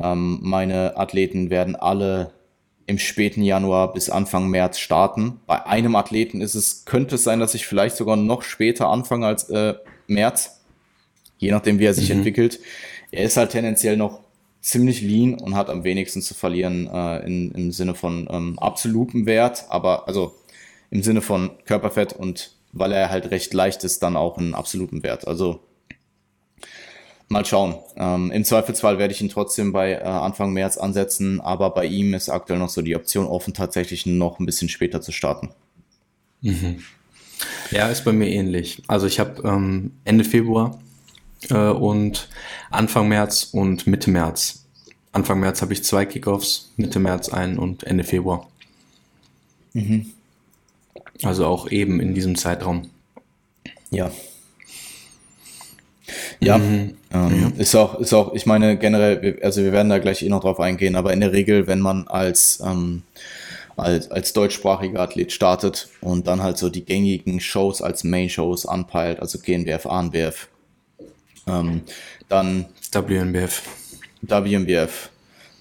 ähm, meine Athleten werden alle im späten Januar bis Anfang März starten. Bei einem Athleten ist es, könnte es sein, dass ich vielleicht sogar noch später anfange als äh, März, je nachdem, wie er sich mhm. entwickelt. Er ist halt tendenziell noch ziemlich lean und hat am wenigsten zu verlieren äh, in, im Sinne von ähm, absolutem Wert, aber also im Sinne von Körperfett und weil er halt recht leicht ist, dann auch einen absoluten Wert. Also Mal schauen. Ähm, Im Zweifelsfall werde ich ihn trotzdem bei äh, Anfang März ansetzen, aber bei ihm ist aktuell noch so die Option offen, tatsächlich noch ein bisschen später zu starten. Mhm. Ja, ist bei mir ähnlich. Also ich habe ähm, Ende Februar äh, und Anfang März und Mitte März. Anfang März habe ich zwei Kickoffs, Mitte März einen und Ende Februar. Mhm. Also auch eben in diesem Zeitraum. Ja, ja, mhm. ähm, ja, ist auch, ist auch, ich meine generell, also wir werden da gleich eh noch drauf eingehen, aber in der Regel, wenn man als, ähm, als, als deutschsprachiger Athlet startet und dann halt so die gängigen Shows als Main-Shows anpeilt, also GNBF, ANBF, ähm, dann WNBF. WNBF,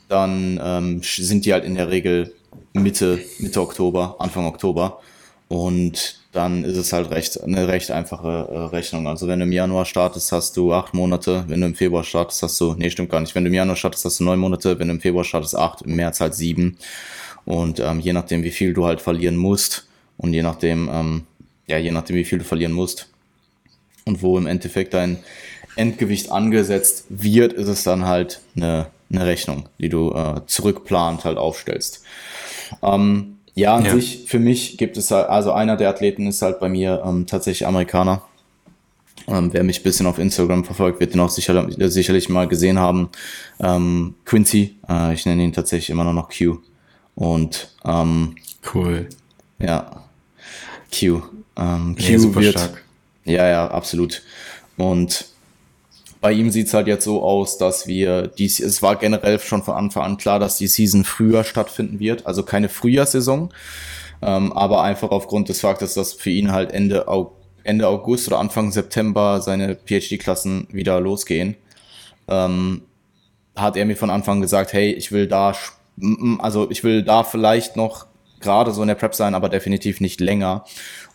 dann ähm, sind die halt in der Regel Mitte, Mitte Oktober, Anfang Oktober. Und dann ist es halt recht, eine recht einfache äh, Rechnung. Also wenn du im Januar startest, hast du acht Monate. Wenn du im Februar startest, hast du, nee, stimmt gar nicht. Wenn du im Januar startest, hast du neun Monate. Wenn du im Februar startest, acht. Im März halt sieben. Und ähm, je nachdem, wie viel du halt verlieren musst und je nachdem, ähm, ja, je nachdem, wie viel du verlieren musst und wo im Endeffekt dein Endgewicht angesetzt wird, ist es dann halt eine, eine Rechnung, die du äh, zurückplant halt aufstellst. Ähm, ja, an ja. sich, für mich gibt es halt, also einer der Athleten ist halt bei mir ähm, tatsächlich Amerikaner. Ähm, wer mich ein bisschen auf Instagram verfolgt, wird den auch sicher, sicherlich mal gesehen haben. Ähm, Quincy, äh, ich nenne ihn tatsächlich immer noch Q. Und ähm, cool. Ja, Q. Ähm, Q super wird, stark. Ja, ja, absolut. Und bei ihm sieht es halt jetzt so aus, dass wir dies, es war generell schon von Anfang an klar, dass die Season früher stattfinden wird, also keine Frühjahrssaison, ähm, aber einfach aufgrund des Faktes, dass für ihn halt Ende, Ende August oder Anfang September seine PhD-Klassen wieder losgehen, ähm, hat er mir von Anfang gesagt, hey, ich will da, also ich will da vielleicht noch gerade so in der Prep sein, aber definitiv nicht länger.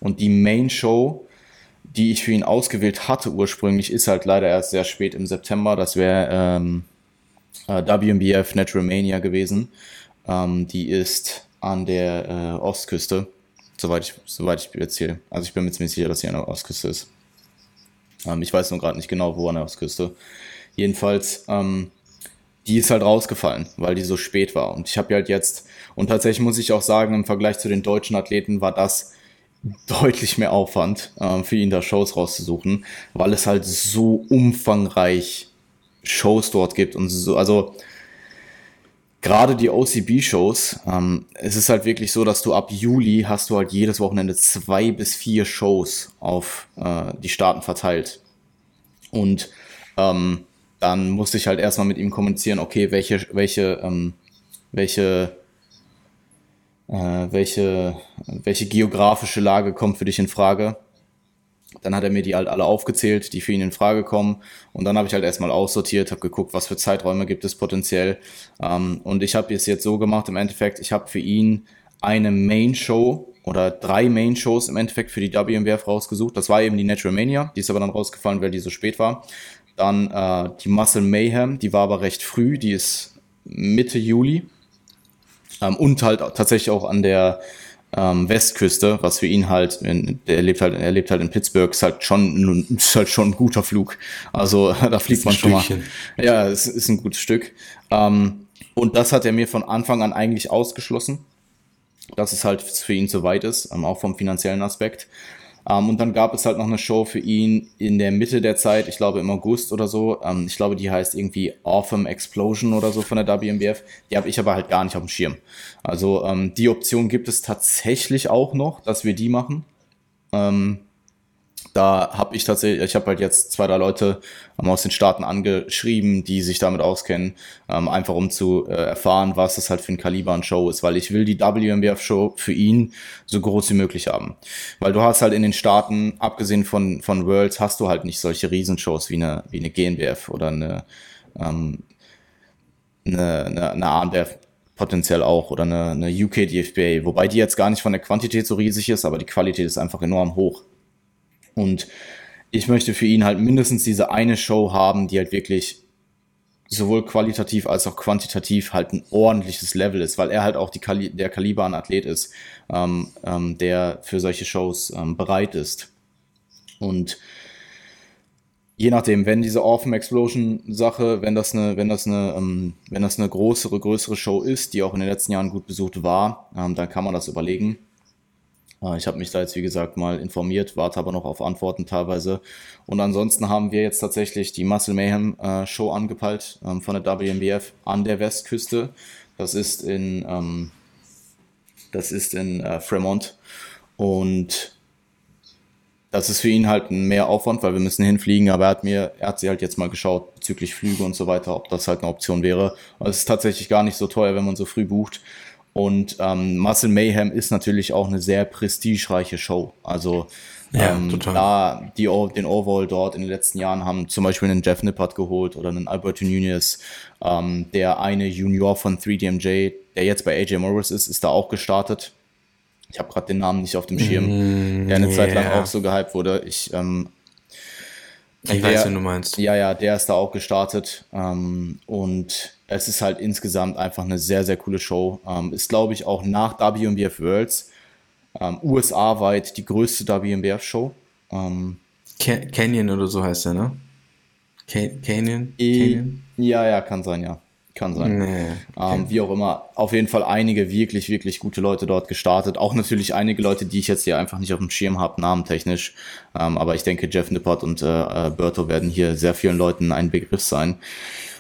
Und die Main Show die ich für ihn ausgewählt hatte ursprünglich, ist halt leider erst sehr spät im September. Das wäre ähm, äh, WMBF Natural Mania gewesen. Ähm, die ist an der äh, Ostküste, soweit ich, soweit ich erzähle. Also ich bin mir ziemlich sicher, dass sie an der Ostküste ist. Ähm, ich weiß nur gerade nicht genau, wo an der Ostküste. Jedenfalls, ähm, die ist halt rausgefallen, weil die so spät war. Und ich habe halt jetzt, und tatsächlich muss ich auch sagen, im Vergleich zu den deutschen Athleten war das deutlich mehr Aufwand äh, für ihn da Shows rauszusuchen, weil es halt so umfangreich Shows dort gibt und so, also gerade die OCB-Shows, ähm, es ist halt wirklich so, dass du ab Juli hast du halt jedes Wochenende zwei bis vier Shows auf äh, die Staaten verteilt. Und ähm, dann musste ich halt erstmal mit ihm kommunizieren, okay, welche, welche, ähm, welche welche, welche geografische Lage kommt für dich in Frage. Dann hat er mir die halt alle aufgezählt, die für ihn in Frage kommen. Und dann habe ich halt erstmal aussortiert, habe geguckt, was für Zeiträume gibt es potenziell. Ähm, und ich habe es jetzt so gemacht, im Endeffekt, ich habe für ihn eine Main-Show oder drei Main-Shows im Endeffekt für die WMWF rausgesucht. Das war eben die Natural Mania, die ist aber dann rausgefallen, weil die so spät war. Dann äh, die Muscle Mayhem, die war aber recht früh, die ist Mitte Juli. Ähm, und halt tatsächlich auch an der ähm, Westküste, was für ihn halt, er lebt halt, er lebt halt in Pittsburgh, ist halt schon, ist halt schon ein guter Flug. Also da fliegt man schon mal. Ja, es ist ein gutes Stück. Ähm, und das hat er mir von Anfang an eigentlich ausgeschlossen, dass es halt für ihn zu weit ist, ähm, auch vom finanziellen Aspekt. Um, ähm, und dann gab es halt noch eine Show für ihn in der Mitte der Zeit, ich glaube im August oder so. Um, ähm, ich glaube, die heißt irgendwie Autumn Explosion oder so von der WMBF. Die habe ich aber halt gar nicht auf dem Schirm. Also um, ähm, die Option gibt es tatsächlich auch noch, dass wir die machen da habe ich tatsächlich, ich habe halt jetzt zwei, drei Leute ähm, aus den Staaten angeschrieben, die sich damit auskennen, ähm, einfach um zu äh, erfahren, was das halt für ein Kaliber an Show ist, weil ich will die WMBF-Show für ihn so groß wie möglich haben. Weil du hast halt in den Staaten, abgesehen von, von Worlds, hast du halt nicht solche Riesenshows wie eine, wie eine GNBF oder eine, ähm, eine, eine, eine ANBF potenziell auch oder eine, eine UK DFBA, wobei die jetzt gar nicht von der Quantität so riesig ist, aber die Qualität ist einfach enorm hoch. Und ich möchte für ihn halt mindestens diese eine Show haben, die halt wirklich sowohl qualitativ als auch quantitativ halt ein ordentliches Level ist, weil er halt auch die Kali der Kaliber an Athlet ist, ähm, ähm, der für solche Shows ähm, bereit ist. Und je nachdem, wenn diese Orphan Explosion Sache, wenn das eine, wenn das eine, ähm, wenn das eine größere, größere Show ist, die auch in den letzten Jahren gut besucht war, ähm, dann kann man das überlegen. Äh, ich habe mich da jetzt, wie gesagt, mal informiert, warte aber noch auf Antworten teilweise. Und ansonsten haben wir jetzt tatsächlich die Muscle Mayhem äh, Show angepeilt ähm, von der WMBF an der Westküste. Das ist in, ähm, das ist in äh, Fremont. Und das ist für ihn halt ein mehr Aufwand, weil wir müssen hinfliegen, aber er hat mir, er hat sie halt jetzt mal geschaut bezüglich Flüge und so weiter, ob das halt eine Option wäre. Also es ist tatsächlich gar nicht so teuer, wenn man so früh bucht. Und ähm, Muscle Mayhem ist natürlich auch eine sehr prestigereiche Show. Also ja, ähm, da die, den Overall dort in den letzten Jahren haben zum Beispiel einen Jeff Nippert geholt oder einen Alberto Nunez. Ähm, der eine Junior von 3DMJ, der jetzt bei AJ Morris ist, ist da auch gestartet. Ich habe gerade den Namen nicht auf dem Schirm, mm, der eine yeah. Zeit lang auch so gehypt wurde. Ich, ähm, ich der, weiß, wen du meinst. Ja, ja, der ist da auch gestartet. Ähm, und es ist halt insgesamt einfach eine sehr, sehr coole Show. Ähm, ist, glaube ich, auch nach WMBF Worlds ähm, USA-weit die größte WMBF-Show. Ähm, Canyon oder so heißt der, ne? Canyon? Canyon? Ja, ja, kann sein, ja. Kann sein. Nee, okay. ähm, wie auch immer. Auf jeden Fall einige wirklich, wirklich gute Leute dort gestartet. Auch natürlich einige Leute, die ich jetzt hier einfach nicht auf dem Schirm habe, namentechnisch. Ähm, aber ich denke, Jeff Nippert und äh, äh, Berto werden hier sehr vielen Leuten ein Begriff sein.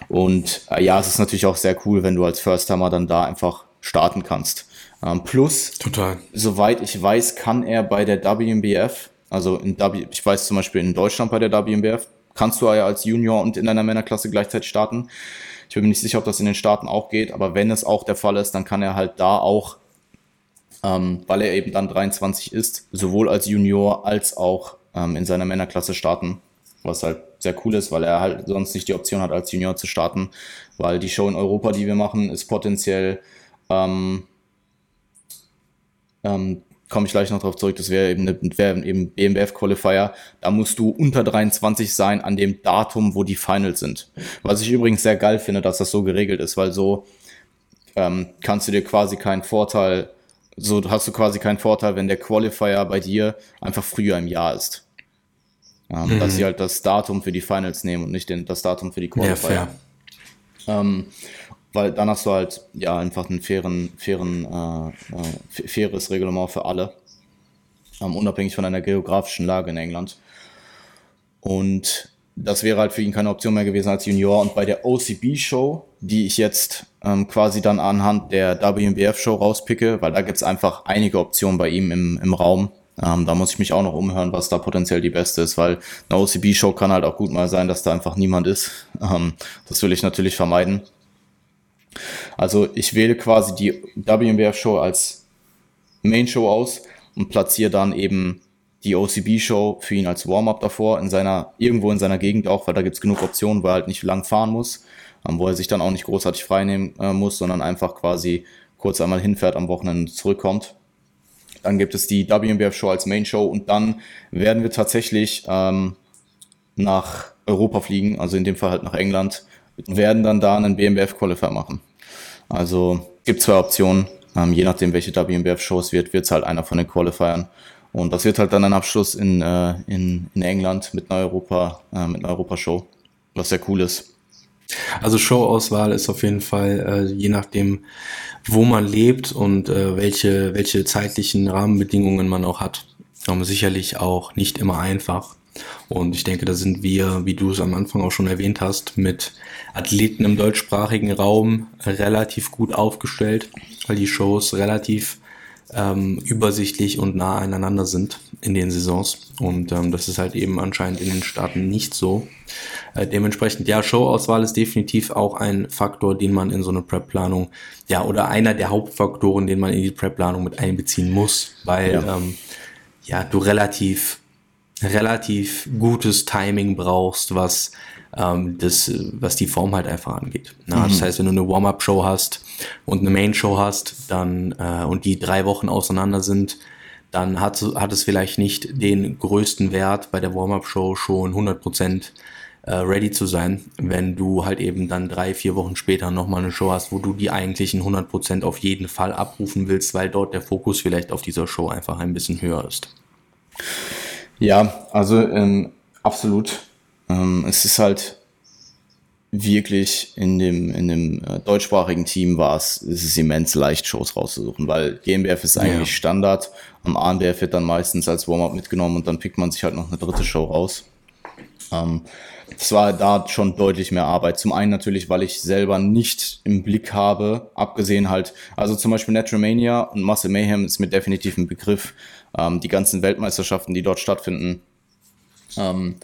Und äh, ja, es ist natürlich auch sehr cool, wenn du als First-Timer dann da einfach starten kannst. Ähm, plus, Total. soweit ich weiß, kann er bei der WMBF, also in w, ich weiß zum Beispiel in Deutschland bei der WMBF, kannst du ja als Junior und in deiner Männerklasse gleichzeitig starten. Ich bin mir nicht sicher, ob das in den Staaten auch geht, aber wenn es auch der Fall ist, dann kann er halt da auch, ähm, weil er eben dann 23 ist, sowohl als Junior als auch ähm, in seiner Männerklasse starten. Was halt sehr cool ist, weil er halt sonst nicht die Option hat, als Junior zu starten. Weil die Show in Europa, die wir machen, ist potenziell ähm, ähm, komme ich gleich noch darauf zurück, das wäre eben, eine, wär eben BMWF-Qualifier. Da musst du unter 23 sein an dem Datum, wo die Finals sind. Was ich übrigens sehr geil finde, dass das so geregelt ist, weil so ähm, kannst du dir quasi keinen Vorteil, so hast du quasi keinen Vorteil, wenn der Qualifier bei dir einfach früher im Jahr ist. Ähm, mhm. Dass sie halt das Datum für die Finals nehmen und nicht den, das Datum für die Qualifier. Ja, ähm, weil dann hast du halt ja einfach einen fairen, fairen, äh, äh, faires Reglement für alle, ähm, unabhängig von einer geografischen Lage in England. Und das wäre halt für ihn keine Option mehr gewesen als Junior. Und bei der OCB-Show, die ich jetzt ähm, quasi dann anhand der WMBF-Show rauspicke, weil da gibt's einfach einige Optionen bei ihm im, im Raum. Ähm, da muss ich mich auch noch umhören, was da potenziell die beste ist, weil eine OCB-Show kann halt auch gut mal sein, dass da einfach niemand ist. Ähm, das will ich natürlich vermeiden. Also ich wähle quasi die WMBF-Show als Main-Show aus und platziere dann eben die OCB-Show für ihn als Warm-up davor, in seiner, irgendwo in seiner Gegend auch, weil da gibt's genug Optionen, wo er halt nicht lang fahren muss, ähm, wo er sich dann auch nicht großartig freinehmen äh, muss, sondern einfach quasi kurz einmal hinfährt am Wochenende zurückkommt. Dann gibt es die WMBF-Show als Main-Show und dann werden wir tatsächlich ähm, nach Europa fliegen, also in dem Fall halt nach England, werden dann da einen BMWF Qualifier machen. Also gibt zwei Optionen. Ähm, je nachdem, welche WMBF Shows wird, wird es halt einer von den Qualifiern. Und das wird halt dann ein Abschluss in, äh, in, in England mit einer Europa, äh, mit einer Europa-Show, was sehr cool ist. Also Showauswahl ist auf jeden Fall, äh, je nachdem, wo man lebt und äh, welche, welche zeitlichen Rahmenbedingungen man auch hat, ähm, sicherlich auch nicht immer einfach. Und ich denke, da sind wir, wie du es am Anfang auch schon erwähnt hast, mit Athleten im deutschsprachigen Raum relativ gut aufgestellt, weil die Shows relativ ähm, übersichtlich und nah aneinander sind in den Saisons. Und ähm, das ist halt eben anscheinend in den Staaten nicht so. Äh, dementsprechend, ja, Showauswahl ist definitiv auch ein Faktor, den man in so eine Prep-Planung, ja, oder einer der Hauptfaktoren, den man in die Prep-Planung mit einbeziehen muss, weil ja, ähm, ja du relativ relativ gutes Timing brauchst, was ähm, das, was die Form halt einfach angeht. Na, mhm. Das heißt, wenn du eine Warm-up-Show hast und eine Main-Show hast, dann äh, und die drei Wochen auseinander sind, dann hat, hat es vielleicht nicht den größten Wert bei der Warm-up-Show schon 100% äh, ready zu sein, wenn du halt eben dann drei, vier Wochen später nochmal eine Show hast, wo du die eigentlichen 100% auf jeden Fall abrufen willst, weil dort der Fokus vielleicht auf dieser Show einfach ein bisschen höher ist. Ja, also ähm, absolut. Ähm, es ist halt wirklich in dem, in dem äh, deutschsprachigen Team war es, es ist immens leicht, Shows rauszusuchen, weil GmbF ist eigentlich ja. Standard. Am ANBF wird dann meistens als Warm-up mitgenommen und dann pickt man sich halt noch eine dritte Show raus. Ähm, das war da schon deutlich mehr Arbeit. Zum einen natürlich, weil ich selber nicht im Blick habe, abgesehen halt, also zum Beispiel Naturalmania und Muscle Mayhem ist mir definitiv ein Begriff. Ähm, die ganzen Weltmeisterschaften, die dort stattfinden, ähm,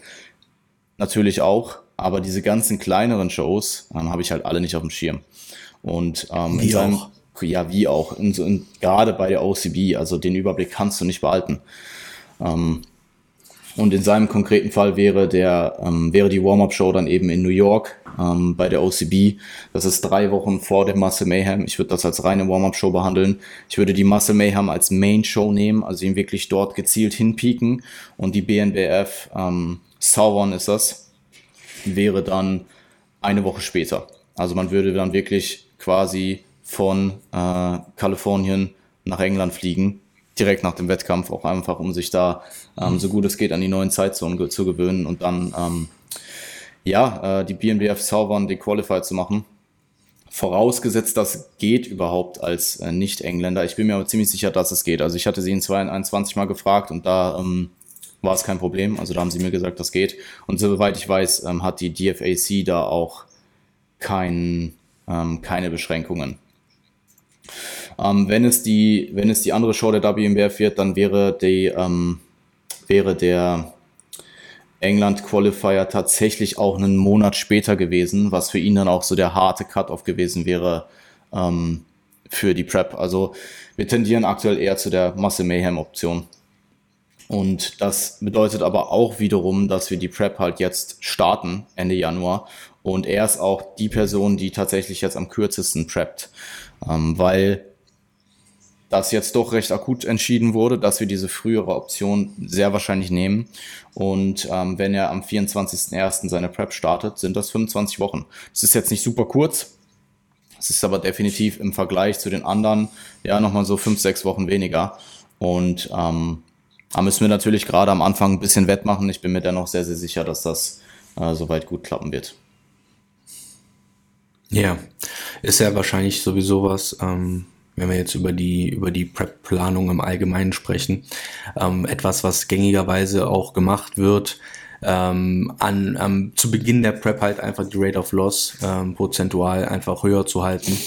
natürlich auch. Aber diese ganzen kleineren Shows ähm, habe ich halt alle nicht auf dem Schirm. Und ähm, wie seinem, auch. ja, wie auch. In, in, gerade bei der OCB, also den Überblick kannst du nicht behalten. Ähm, und in seinem konkreten Fall wäre der ähm, wäre die Warm-up-Show dann eben in New York ähm, bei der OCB. Das ist drei Wochen vor dem Muscle Mayhem. Ich würde das als reine Warm-up-Show behandeln. Ich würde die Muscle Mayhem als Main-Show nehmen, also ihn wirklich dort gezielt hinpieken. Und die BNBF ähm, Southern ist das wäre dann eine Woche später. Also man würde dann wirklich quasi von äh, Kalifornien nach England fliegen direkt nach dem Wettkampf, auch einfach, um sich da ähm, so gut es geht an die neuen Zeitzonen zu gewöhnen und dann ähm, ja, äh, die BNBF zaubern, die Qualified zu machen. Vorausgesetzt, das geht überhaupt als äh, Nicht-Engländer. Ich bin mir aber ziemlich sicher, dass es geht. Also ich hatte sie in 2021 mal gefragt und da ähm, war es kein Problem. Also da haben sie mir gesagt, das geht. Und soweit ich weiß, ähm, hat die DFAC da auch kein, ähm, keine Beschränkungen. Ähm, wenn, es die, wenn es die andere Show der WMBF wird, dann wäre, die, ähm, wäre der England Qualifier tatsächlich auch einen Monat später gewesen, was für ihn dann auch so der harte Cut-off gewesen wäre ähm, für die Prep. Also wir tendieren aktuell eher zu der Masse Mayhem Option. Und das bedeutet aber auch wiederum, dass wir die Prep halt jetzt starten, Ende Januar. Und er ist auch die Person, die tatsächlich jetzt am kürzesten preppt, ähm, weil das jetzt doch recht akut entschieden wurde, dass wir diese frühere Option sehr wahrscheinlich nehmen. Und ähm, wenn er am 24.01. seine Prep startet, sind das 25 Wochen. Das ist jetzt nicht super kurz. Es ist aber definitiv im Vergleich zu den anderen ja nochmal so fünf, sechs Wochen weniger. Und ähm, da müssen wir natürlich gerade am Anfang ein bisschen wettmachen. Ich bin mir dennoch sehr, sehr sicher, dass das äh, soweit gut klappen wird. Ja, ist ja wahrscheinlich sowieso was, ähm, wenn wir jetzt über die, über die Prep-Planung im Allgemeinen sprechen, ähm, etwas, was gängigerweise auch gemacht wird, ähm, an, ähm, zu Beginn der Prep halt einfach die Rate of Loss ähm, prozentual einfach höher zu halten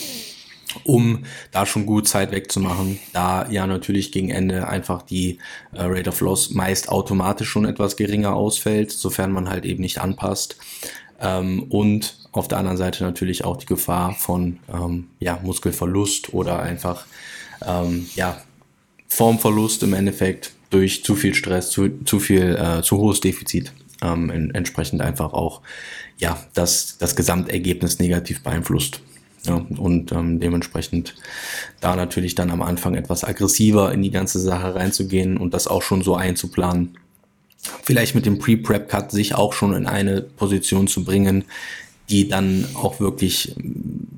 um da schon gut Zeit wegzumachen, da ja natürlich gegen Ende einfach die äh, Rate of Loss meist automatisch schon etwas geringer ausfällt, sofern man halt eben nicht anpasst. Ähm, und auf der anderen Seite natürlich auch die Gefahr von ähm, ja, Muskelverlust oder einfach ähm, ja, Formverlust im Endeffekt durch zu viel Stress, zu, zu viel, äh, zu hohes Defizit. Ähm, in, entsprechend einfach auch ja, das, das Gesamtergebnis negativ beeinflusst. Ja, und ähm, dementsprechend da natürlich dann am Anfang etwas aggressiver in die ganze Sache reinzugehen und das auch schon so einzuplanen. Vielleicht mit dem Pre-Prep-Cut sich auch schon in eine Position zu bringen, die dann auch wirklich ähm,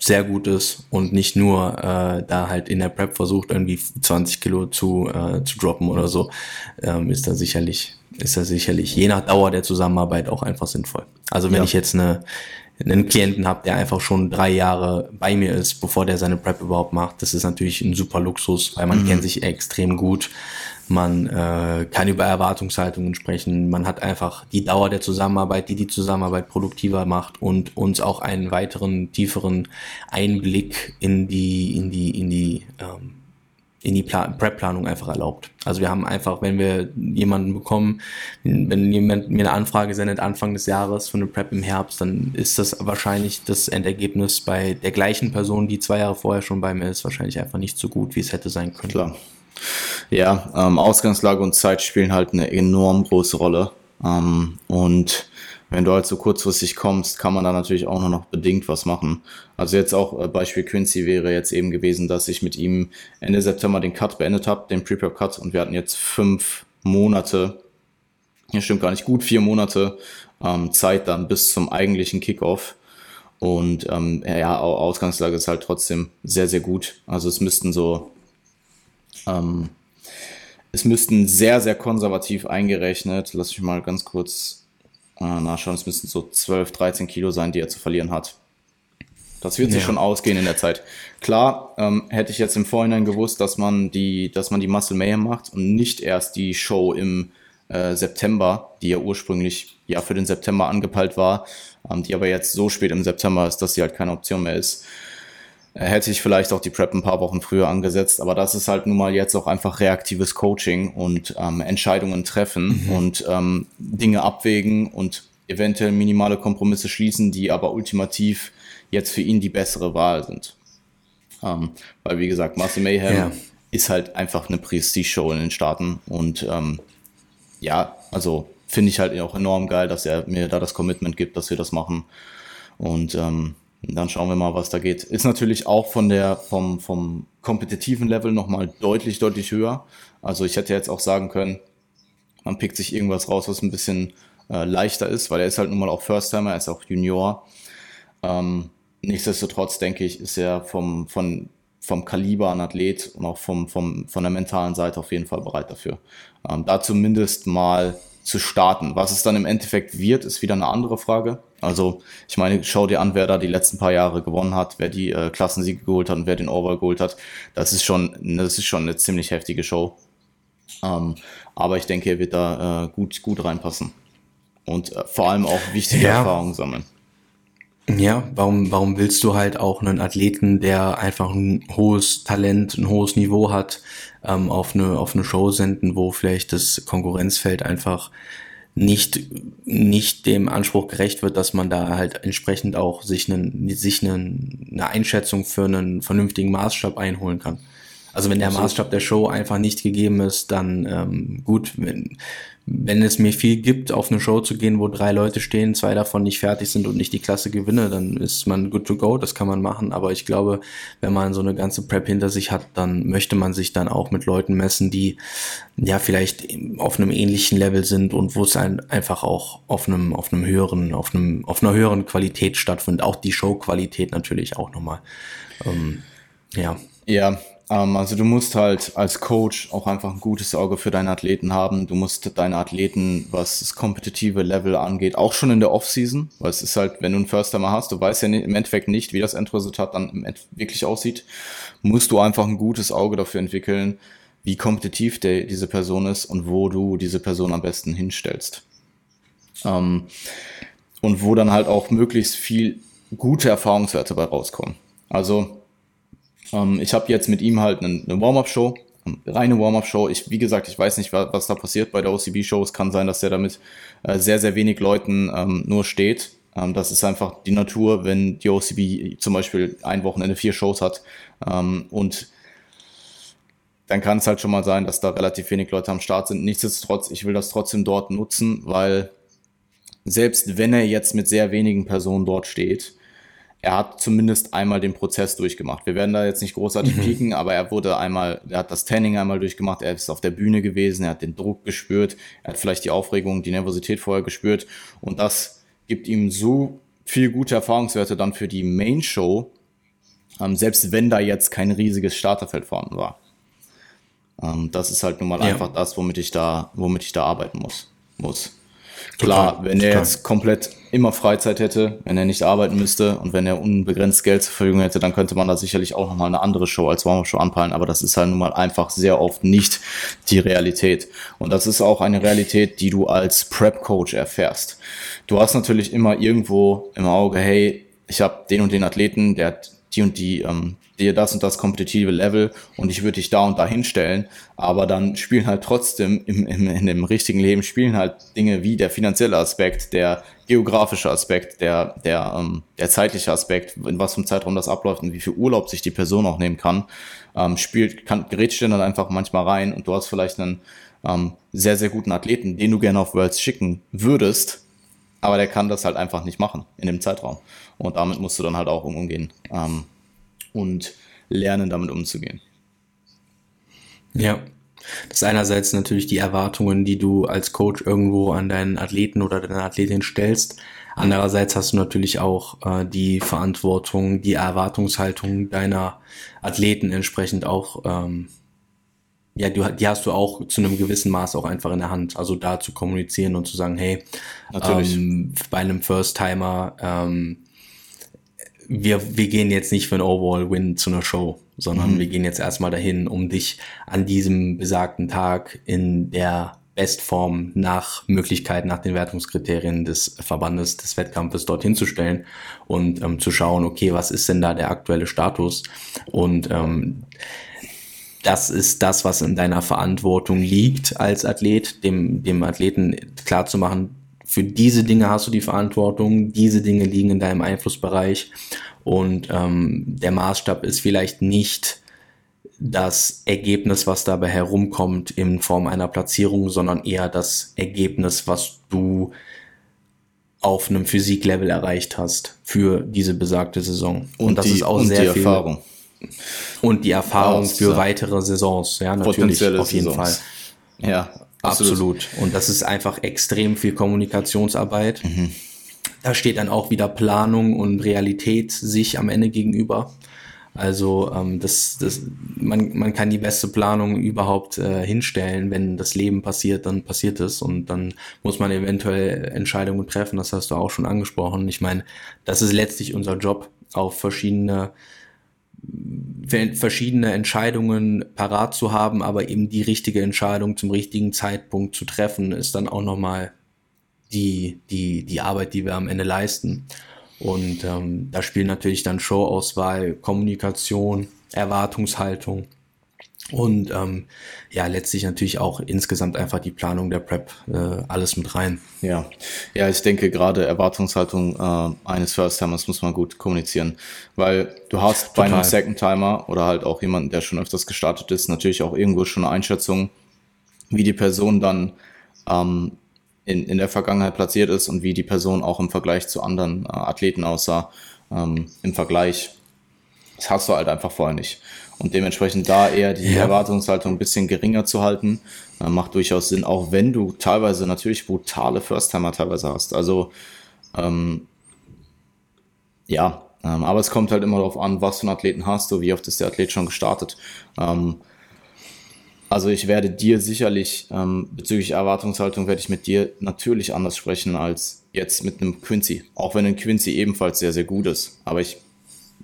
sehr gut ist und nicht nur äh, da halt in der Prep versucht, irgendwie 20 Kilo zu, äh, zu droppen oder so, ähm, ist da sicherlich, ist da sicherlich je nach Dauer der Zusammenarbeit auch einfach sinnvoll. Also wenn ja. ich jetzt eine einen Klienten habe, der einfach schon drei Jahre bei mir ist, bevor der seine Prep überhaupt macht. Das ist natürlich ein super Luxus, weil man mhm. kennt sich extrem gut. Man äh, kann über Erwartungshaltungen sprechen. Man hat einfach die Dauer der Zusammenarbeit, die die Zusammenarbeit produktiver macht und uns auch einen weiteren, tieferen Einblick in die, in die, in die ähm, in die Prep-Planung einfach erlaubt. Also wir haben einfach, wenn wir jemanden bekommen, wenn jemand mir eine Anfrage sendet Anfang des Jahres für eine Prep im Herbst, dann ist das wahrscheinlich das Endergebnis bei der gleichen Person, die zwei Jahre vorher schon bei mir ist, wahrscheinlich einfach nicht so gut, wie es hätte sein können. Klar. Ja, ähm, Ausgangslage und Zeit spielen halt eine enorm große Rolle. Ähm, und wenn du halt so kurzfristig kommst, kann man da natürlich auch nur noch bedingt was machen. Also jetzt auch äh, Beispiel Quincy wäre jetzt eben gewesen, dass ich mit ihm Ende September den Cut beendet habe, den Prepare Cut und wir hatten jetzt fünf Monate, ja stimmt gar nicht gut, vier Monate ähm, Zeit dann bis zum eigentlichen Kickoff. Und ähm, ja, Ausgangslage ist halt trotzdem sehr, sehr gut. Also es müssten so, ähm, es müssten sehr, sehr konservativ eingerechnet, lass mich mal ganz kurz äh, nachschauen, es müssten so 12, 13 Kilo sein, die er zu verlieren hat. Das wird ja. sich schon ausgehen in der Zeit. Klar, ähm, hätte ich jetzt im Vorhinein gewusst, dass man die, dass man die Muscle Mayhem macht und nicht erst die Show im äh, September, die ja ursprünglich ja für den September angepeilt war, ähm, die aber jetzt so spät im September ist, dass sie halt keine Option mehr ist, hätte ich vielleicht auch die Prep ein paar Wochen früher angesetzt, aber das ist halt nun mal jetzt auch einfach reaktives Coaching und ähm, Entscheidungen treffen mhm. und ähm, Dinge abwägen und eventuell minimale Kompromisse schließen, die aber ultimativ jetzt für ihn die bessere Wahl sind. Ähm, weil wie gesagt, Marcel Mayhem ja. ist halt einfach eine Prestige-Show in den Staaten und ähm, ja, also finde ich halt auch enorm geil, dass er mir da das Commitment gibt, dass wir das machen und ähm, dann schauen wir mal, was da geht. Ist natürlich auch von der, vom, vom kompetitiven Level nochmal deutlich, deutlich höher. Also ich hätte jetzt auch sagen können, man pickt sich irgendwas raus, was ein bisschen äh, leichter ist, weil er ist halt nun mal auch First-Timer, er ist auch Junior. Ähm, nichtsdestotrotz denke ich, ist er vom, von, vom Kaliber an Athlet und auch vom, vom, von der mentalen Seite auf jeden Fall bereit dafür. Ähm, da zumindest mal zu starten. Was es dann im Endeffekt wird, ist wieder eine andere Frage. Also ich meine, schau dir an, wer da die letzten paar Jahre gewonnen hat, wer die äh, Klassensiege geholt hat und wer den Overall geholt hat. Das ist schon, das ist schon eine ziemlich heftige Show. Ähm, aber ich denke, er wird da äh, gut, gut reinpassen. Und äh, vor allem auch wichtige ja. Erfahrungen sammeln. Ja, warum, warum willst du halt auch einen Athleten, der einfach ein hohes Talent, ein hohes Niveau hat, ähm, auf, eine, auf eine Show senden, wo vielleicht das Konkurrenzfeld einfach nicht, nicht dem Anspruch gerecht wird, dass man da halt entsprechend auch sich, einen, sich einen, eine Einschätzung für einen vernünftigen Maßstab einholen kann. Also wenn der Maßstab der Show einfach nicht gegeben ist, dann ähm, gut, wenn, wenn es mir viel gibt, auf eine Show zu gehen, wo drei Leute stehen, zwei davon nicht fertig sind und nicht die Klasse gewinne, dann ist man good to go, das kann man machen. Aber ich glaube, wenn man so eine ganze Prep hinter sich hat, dann möchte man sich dann auch mit Leuten messen, die ja vielleicht auf einem ähnlichen Level sind und wo es einfach auch auf einem, auf einem höheren, auf einem, auf einer höheren Qualität stattfindet. Auch die Showqualität natürlich auch nochmal. Ähm, ja. Ja, also du musst halt als Coach auch einfach ein gutes Auge für deine Athleten haben. Du musst deine Athleten, was das kompetitive Level angeht, auch schon in der Offseason, weil es ist halt, wenn du einen First-Timer hast, du weißt ja im Endeffekt nicht, wie das Endresultat dann wirklich aussieht, musst du einfach ein gutes Auge dafür entwickeln, wie kompetitiv der, diese Person ist und wo du diese Person am besten hinstellst. Ähm, und wo dann halt auch möglichst viel gute Erfahrungswerte bei rauskommen. Also ähm, ich habe jetzt mit ihm halt eine, eine Warm-up-Show, reine Warm-up-Show. Ich, wie gesagt, ich weiß nicht, was, was da passiert bei der OCB-Show. Es kann sein, dass er damit äh, sehr, sehr wenig Leuten ähm, nur steht. Ähm, das ist einfach die Natur, wenn die OCB zum Beispiel ein Wochenende vier Shows hat ähm, und dann kann es halt schon mal sein, dass da relativ wenig Leute am Start sind. Nichtsdestotrotz, ich will das trotzdem dort nutzen, weil selbst wenn er jetzt mit sehr wenigen Personen dort steht, er hat zumindest einmal den Prozess durchgemacht. Wir werden da jetzt nicht großartig mhm. pieken, aber er wurde einmal, er hat das Tanning einmal durchgemacht, er ist auf der Bühne gewesen, er hat den Druck gespürt, er hat vielleicht die Aufregung, die Nervosität vorher gespürt und das gibt ihm so viel gute Erfahrungswerte dann für die Main Show, ähm, selbst wenn da jetzt kein riesiges Starterfeld vorhanden war. Ähm, das ist halt nun mal ja. einfach das, womit ich da, womit ich da arbeiten muss. muss. Klar, wenn er jetzt komplett immer Freizeit hätte, wenn er nicht arbeiten müsste und wenn er unbegrenzt Geld zur Verfügung hätte, dann könnte man da sicherlich auch nochmal eine andere Show als Warm-Up-Show anpeilen, aber das ist halt nun mal einfach sehr oft nicht die Realität. Und das ist auch eine Realität, die du als Prep-Coach erfährst. Du hast natürlich immer irgendwo im Auge, hey, ich habe den und den Athleten, der hat die und die, ähm, dir das und das kompetitive Level und ich würde dich da und da hinstellen, aber dann spielen halt trotzdem im, im, in dem richtigen Leben spielen halt Dinge wie der finanzielle Aspekt, der geografische Aspekt, der, der, ähm, der zeitliche Aspekt, in was für Zeitraum das abläuft und wie viel Urlaub sich die Person auch nehmen kann, ähm, spielt, kann, gerät dann einfach manchmal rein und du hast vielleicht einen ähm, sehr, sehr guten Athleten, den du gerne auf Worlds schicken würdest, aber der kann das halt einfach nicht machen in dem Zeitraum. Und damit musst du dann halt auch umgehen ähm, und lernen, damit umzugehen. Ja, das ist einerseits natürlich die Erwartungen, die du als Coach irgendwo an deinen Athleten oder deine Athletin stellst. Andererseits hast du natürlich auch äh, die Verantwortung, die Erwartungshaltung deiner Athleten entsprechend auch ähm, ja, du, die hast du auch zu einem gewissen Maß auch einfach in der Hand. Also da zu kommunizieren und zu sagen, hey, ähm, bei einem First-Timer, ähm, wir, wir gehen jetzt nicht für einen Overall-Win zu einer Show, sondern mhm. wir gehen jetzt erstmal dahin, um dich an diesem besagten Tag in der Bestform nach Möglichkeit, nach den Wertungskriterien des Verbandes des Wettkampfes dorthin zu stellen und ähm, zu schauen, okay, was ist denn da der aktuelle Status? Und ähm, das ist das, was in deiner Verantwortung liegt als Athlet, dem, dem Athleten klarzumachen, für diese Dinge hast du die Verantwortung, diese Dinge liegen in deinem Einflussbereich und ähm, der Maßstab ist vielleicht nicht das Ergebnis, was dabei herumkommt in Form einer Platzierung, sondern eher das Ergebnis, was du auf einem Physiklevel erreicht hast für diese besagte Saison. Und, und das die, ist auch sehr viel Erfahrung. Und die Erfahrung für weitere Saisons, ja, natürlich, auf jeden Saisons. Fall. Ja, absolut. Und das ist einfach extrem viel Kommunikationsarbeit. Mhm. Da steht dann auch wieder Planung und Realität sich am Ende gegenüber. Also ähm, das, das, man, man kann die beste Planung überhaupt äh, hinstellen. Wenn das Leben passiert, dann passiert es und dann muss man eventuell Entscheidungen treffen. Das hast du auch schon angesprochen. Ich meine, das ist letztlich unser Job, auf verschiedene verschiedene Entscheidungen parat zu haben, aber eben die richtige Entscheidung zum richtigen Zeitpunkt zu treffen, ist dann auch nochmal die, die, die Arbeit, die wir am Ende leisten. Und ähm, da spielen natürlich dann Showauswahl, Kommunikation, Erwartungshaltung und ähm, ja, letztlich natürlich auch insgesamt einfach die Planung der Prep, äh, alles mit rein. Ja, ja, ich denke gerade Erwartungshaltung äh, eines First-Timers muss man gut kommunizieren, weil du hast Total. bei einem Second-Timer oder halt auch jemanden, der schon öfters gestartet ist, natürlich auch irgendwo schon eine Einschätzung, wie die Person dann ähm, in, in der Vergangenheit platziert ist und wie die Person auch im Vergleich zu anderen äh, Athleten aussah, ähm, im Vergleich. Das hast du halt einfach vorher nicht. Und dementsprechend da eher die ja. Erwartungshaltung ein bisschen geringer zu halten, äh, macht durchaus Sinn, auch wenn du teilweise natürlich brutale First-Timer teilweise hast. Also ähm, ja, ähm, aber es kommt halt immer darauf an, was für einen Athleten hast du, wie oft ist der Athlet schon gestartet. Ähm, also ich werde dir sicherlich ähm, bezüglich Erwartungshaltung werde ich mit dir natürlich anders sprechen als jetzt mit einem Quincy. Auch wenn ein Quincy ebenfalls sehr, sehr gut ist. Aber ich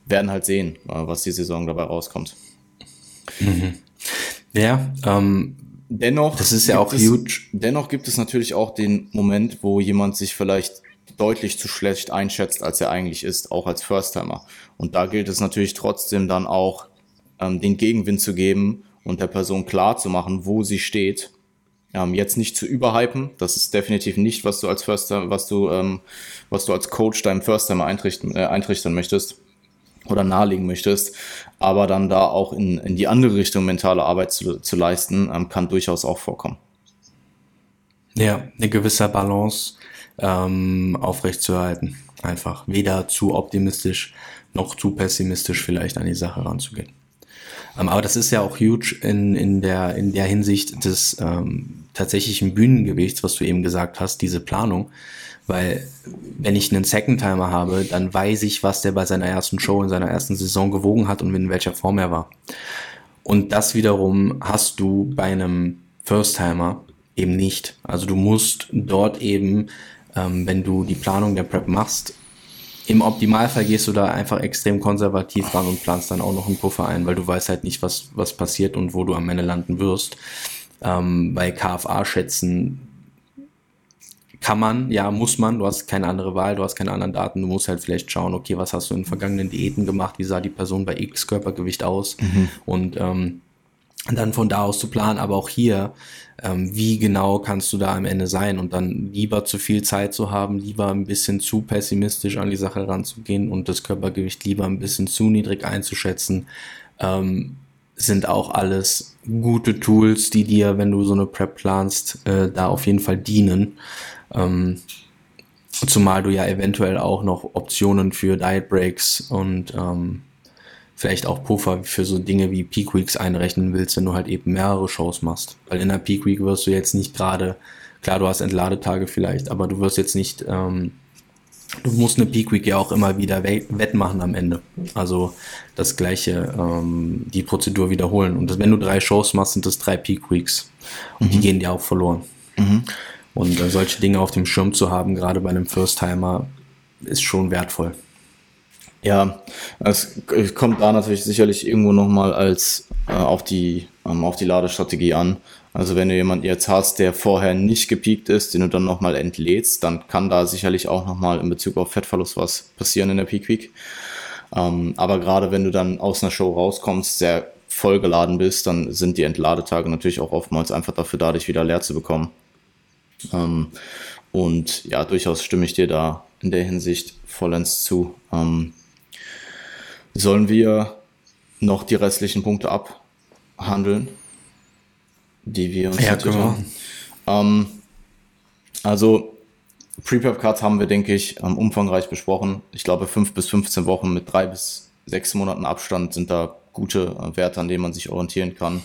werden halt sehen, äh, was die Saison dabei rauskommt. Mhm. Ja, ähm, dennoch. Das ist ja auch es, huge. Dennoch gibt es natürlich auch den Moment, wo jemand sich vielleicht deutlich zu schlecht einschätzt, als er eigentlich ist, auch als First-Timer. Und da gilt es natürlich trotzdem dann auch, ähm, den Gegenwind zu geben und der Person klar zu machen, wo sie steht. Ähm, jetzt nicht zu überhypen, das ist definitiv nicht, was du als Förster, was du, ähm, was du als Coach deinem First-Timer eintrichten, äh, eintrichtern möchtest oder nahelegen möchtest, aber dann da auch in, in die andere Richtung mentale Arbeit zu, zu leisten, ähm, kann durchaus auch vorkommen. Ja, eine gewisse Balance ähm, aufrechtzuerhalten. Einfach weder zu optimistisch noch zu pessimistisch vielleicht an die Sache ranzugehen. Ähm, aber das ist ja auch huge in, in, der, in der Hinsicht des ähm, tatsächlichen Bühnengewichts, was du eben gesagt hast, diese Planung. Weil wenn ich einen Second Timer habe, dann weiß ich, was der bei seiner ersten Show in seiner ersten Saison gewogen hat und in welcher Form er war. Und das wiederum hast du bei einem First Timer eben nicht. Also du musst dort eben, ähm, wenn du die Planung der Prep machst, im Optimalfall gehst du da einfach extrem konservativ ran und planst dann auch noch einen Puffer ein, weil du weißt halt nicht, was, was passiert und wo du am Ende landen wirst. Ähm, bei KFA schätzen kann man, ja, muss man, du hast keine andere Wahl, du hast keine anderen Daten, du musst halt vielleicht schauen, okay, was hast du in vergangenen Diäten gemacht, wie sah die Person bei X Körpergewicht aus? Mhm. und ähm, dann von da aus zu planen, aber auch hier, ähm, wie genau kannst du da am Ende sein? Und dann lieber zu viel Zeit zu haben, lieber ein bisschen zu pessimistisch an die Sache ranzugehen und das Körpergewicht lieber ein bisschen zu niedrig einzuschätzen, ähm, sind auch alles gute Tools, die dir, wenn du so eine Prep planst, äh, da auf jeden Fall dienen. Ähm, zumal du ja eventuell auch noch Optionen für Diet Breaks und ähm, vielleicht auch Puffer für so Dinge wie Peak Weeks einrechnen willst, wenn du halt eben mehrere Shows machst. Weil in der Peak Week wirst du jetzt nicht gerade, klar, du hast Entladetage vielleicht, aber du wirst jetzt nicht, ähm, du musst eine Peak Week ja auch immer wieder wettmachen am Ende. Also das gleiche, ähm, die Prozedur wiederholen. Und das, wenn du drei Shows machst, sind das drei Peak Weeks. Und mhm. die gehen dir auch verloren. Mhm. Und äh, solche Dinge auf dem Schirm zu haben, gerade bei einem First-Timer, ist schon wertvoll. Ja, es kommt da natürlich sicherlich irgendwo nochmal als äh, auf, die, ähm, auf die Ladestrategie an. Also wenn du jemanden jetzt hast, der vorher nicht gepiekt ist, den du dann nochmal entlädst, dann kann da sicherlich auch nochmal in Bezug auf Fettverlust was passieren in der Peak Week. Ähm, aber gerade wenn du dann aus einer Show rauskommst, sehr vollgeladen bist, dann sind die Entladetage natürlich auch oftmals einfach dafür da, dich wieder leer zu bekommen. Ähm, und ja, durchaus stimme ich dir da in der Hinsicht vollends zu. Ähm, Sollen wir noch die restlichen Punkte abhandeln, die wir uns ja, können ähm, Also Pre-Prep Cards haben wir, denke ich, ähm, umfangreich besprochen. Ich glaube, 5 bis 15 Wochen mit drei bis sechs Monaten Abstand sind da gute äh, Werte, an denen man sich orientieren kann.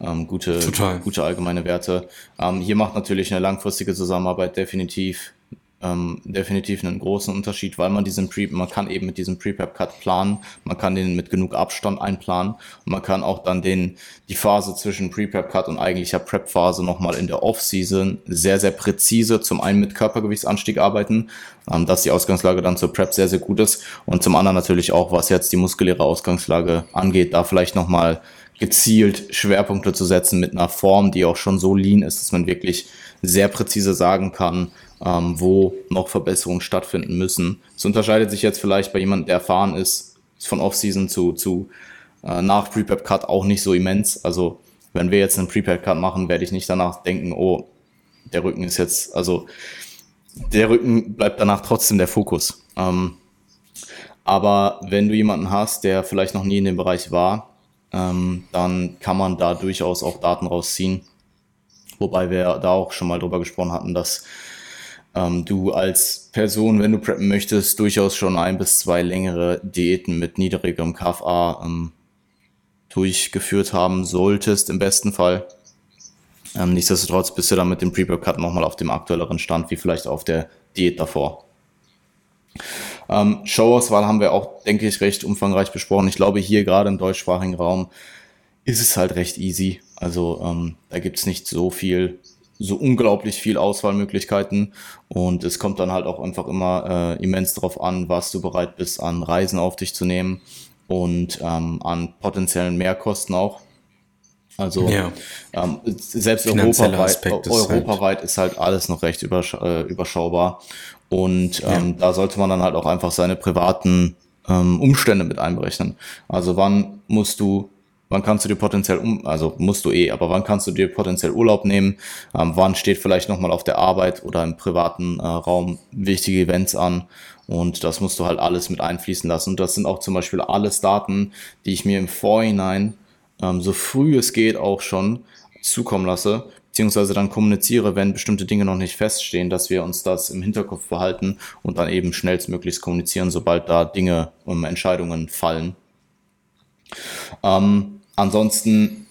Ähm, gute, gute allgemeine Werte. Ähm, hier macht natürlich eine langfristige Zusammenarbeit definitiv ähm, definitiv einen großen Unterschied, weil man diesen Pre, man kann eben mit diesem Pre-Prep-Cut planen, man kann den mit genug Abstand einplanen. Und man kann auch dann den, die Phase zwischen Pre-Prep-Cut und eigentlicher Prep-Phase nochmal in der Off-Season sehr, sehr präzise zum einen mit Körpergewichtsanstieg arbeiten, ähm, dass die Ausgangslage dann zur Prep sehr, sehr gut ist und zum anderen natürlich auch, was jetzt die muskuläre Ausgangslage angeht, da vielleicht nochmal gezielt Schwerpunkte zu setzen mit einer Form, die auch schon so lean ist, dass man wirklich sehr präzise sagen kann, ähm, wo noch Verbesserungen stattfinden müssen. Es unterscheidet sich jetzt vielleicht bei jemandem, der erfahren ist, von Offseason zu, zu äh, nach Prepare Cut auch nicht so immens. Also wenn wir jetzt einen Prepare Cut machen, werde ich nicht danach denken, oh, der Rücken ist jetzt, also der Rücken bleibt danach trotzdem der Fokus. Ähm, aber wenn du jemanden hast, der vielleicht noch nie in dem Bereich war, ähm, dann kann man da durchaus auch Daten rausziehen. Wobei wir da auch schon mal drüber gesprochen hatten, dass ähm, du als Person, wenn du preppen möchtest, durchaus schon ein bis zwei längere Diäten mit niedrigerem KFA ähm, durchgeführt haben solltest, im besten Fall. Ähm, nichtsdestotrotz bist du dann mit dem Pre-Prep-Cut nochmal auf dem aktuelleren Stand, wie vielleicht auf der Diät davor. Ähm, Showauswahl haben wir auch, denke ich, recht umfangreich besprochen. Ich glaube, hier gerade im deutschsprachigen Raum ist es halt recht easy. Also ähm, da gibt es nicht so viel so unglaublich viel Auswahlmöglichkeiten und es kommt dann halt auch einfach immer äh, immens darauf an, was du bereit bist, an Reisen auf dich zu nehmen und ähm, an potenziellen Mehrkosten auch. Also ja. ähm, selbst europaweit, europaweit halt. ist halt alles noch recht übersch äh, überschaubar und ähm, ja. da sollte man dann halt auch einfach seine privaten ähm, Umstände mit einberechnen. Also wann musst du Wann kannst du dir potenziell um, also musst du eh, aber wann kannst du dir potenziell Urlaub nehmen? Ähm, wann steht vielleicht nochmal auf der Arbeit oder im privaten äh, Raum wichtige Events an? Und das musst du halt alles mit einfließen lassen. Und das sind auch zum Beispiel alles Daten, die ich mir im Vorhinein ähm, so früh es geht auch schon zukommen lasse, beziehungsweise dann kommuniziere, wenn bestimmte Dinge noch nicht feststehen, dass wir uns das im Hinterkopf behalten und dann eben schnellstmöglichst kommunizieren, sobald da Dinge und Entscheidungen fallen. Ähm, Ansonsten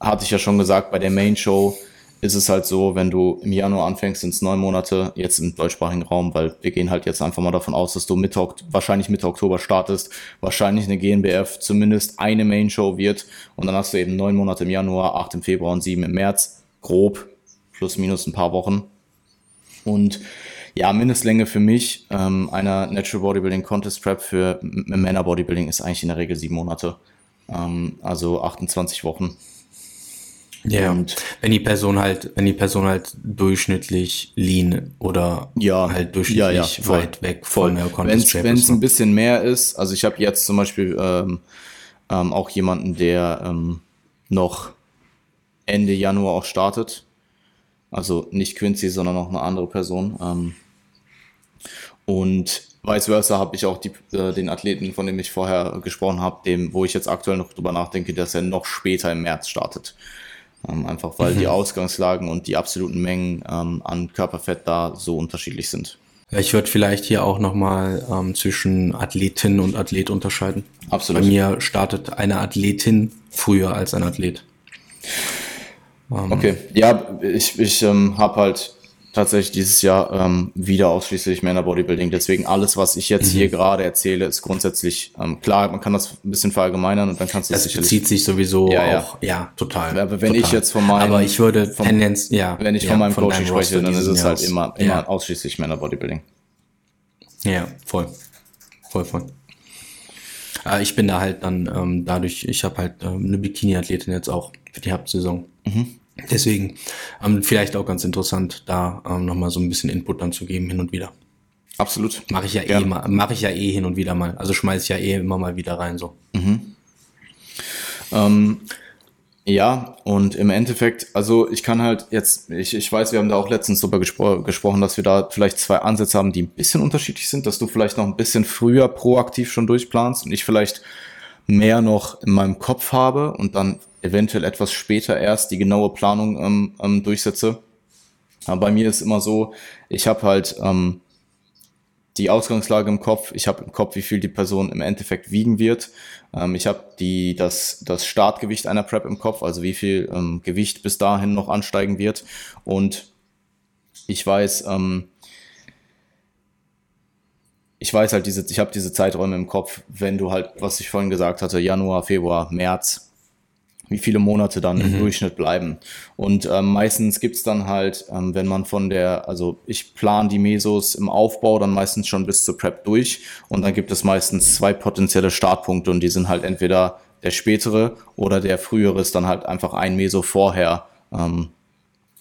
hatte ich ja schon gesagt, bei der Main Show ist es halt so, wenn du im Januar anfängst, sind es neun Monate, jetzt im deutschsprachigen Raum, weil wir gehen halt jetzt einfach mal davon aus, dass du Mitte, wahrscheinlich Mitte Oktober startest, wahrscheinlich eine GNBF zumindest eine Main Show wird und dann hast du eben neun Monate im Januar, acht im Februar und sieben im März, grob, plus minus ein paar Wochen. Und ja, Mindestlänge für mich ähm, einer Natural Bodybuilding Contest Prep für Männer Bodybuilding ist eigentlich in der Regel sieben Monate. Ähm, also 28 Wochen. Ja, und wenn die Person halt, wenn die Person halt durchschnittlich lean oder ja, halt durchschnittlich ja, ja, voll, weit weg voll. der Wenn es ein bisschen mehr ist, also ich habe jetzt zum Beispiel ähm, ähm, auch jemanden, der ähm, noch Ende Januar auch startet. Also nicht Quincy, sondern noch eine andere Person. Ähm, und Vice versa habe ich auch die, äh, den Athleten, von dem ich vorher gesprochen habe, dem, wo ich jetzt aktuell noch drüber nachdenke, dass er noch später im März startet. Ähm, einfach weil mhm. die Ausgangslagen und die absoluten Mengen ähm, an Körperfett da so unterschiedlich sind. Ich würde vielleicht hier auch nochmal ähm, zwischen Athletin und Athlet unterscheiden. Absolut. Bei mir startet eine Athletin früher als ein Athlet. Ähm, okay, ja, ich, ich ähm, habe halt tatsächlich dieses Jahr ähm, wieder ausschließlich Männer Bodybuilding. Deswegen alles, was ich jetzt mhm. hier gerade erzähle, ist grundsätzlich ähm, klar. Man kann das ein bisschen verallgemeinern und dann kannst du das sicherlich. bezieht sich sowieso ja, auch, ja, total. Aber wenn total. ich jetzt von meinem, aber ich würde vom, Tendenz, ja, wenn ich ja, von meinem von Coaching spreche, dann ist es halt immer, immer ja. ausschließlich Männer Bodybuilding. Ja, voll, voll, voll. Äh, ich bin da halt dann ähm, dadurch, ich habe halt ähm, eine Bikini-Athletin jetzt auch für die Hauptsaison. Mhm. Deswegen ähm, vielleicht auch ganz interessant, da ähm, nochmal so ein bisschen Input dann zu geben hin und wieder. Absolut. Mache ich ja eh mal, mache ich ja eh hin und wieder mal. Also schmeiß ich ja eh immer mal wieder rein so. Mhm. Ähm, ja, und im Endeffekt, also ich kann halt jetzt, ich, ich weiß, wir haben da auch letztens drüber gespro gesprochen, dass wir da vielleicht zwei Ansätze haben, die ein bisschen unterschiedlich sind, dass du vielleicht noch ein bisschen früher proaktiv schon durchplanst und ich vielleicht mehr noch in meinem Kopf habe und dann eventuell etwas später erst die genaue Planung ähm, ähm, durchsetze. Aber bei mir ist immer so, ich habe halt ähm, die Ausgangslage im Kopf, ich habe im Kopf, wie viel die Person im Endeffekt wiegen wird. Ähm, ich habe das das Startgewicht einer Prep im Kopf, also wie viel ähm, Gewicht bis dahin noch ansteigen wird und ich weiß, ähm, ich weiß halt diese, ich habe diese Zeiträume im Kopf, wenn du halt, was ich vorhin gesagt hatte, Januar, Februar, März, wie viele Monate dann mhm. im Durchschnitt bleiben. Und ähm, meistens gibt's dann halt, ähm, wenn man von der, also ich plane die Mesos im Aufbau dann meistens schon bis zur Prep durch und dann gibt es meistens zwei potenzielle Startpunkte und die sind halt entweder der spätere oder der frühere ist dann halt einfach ein Meso vorher. Ähm,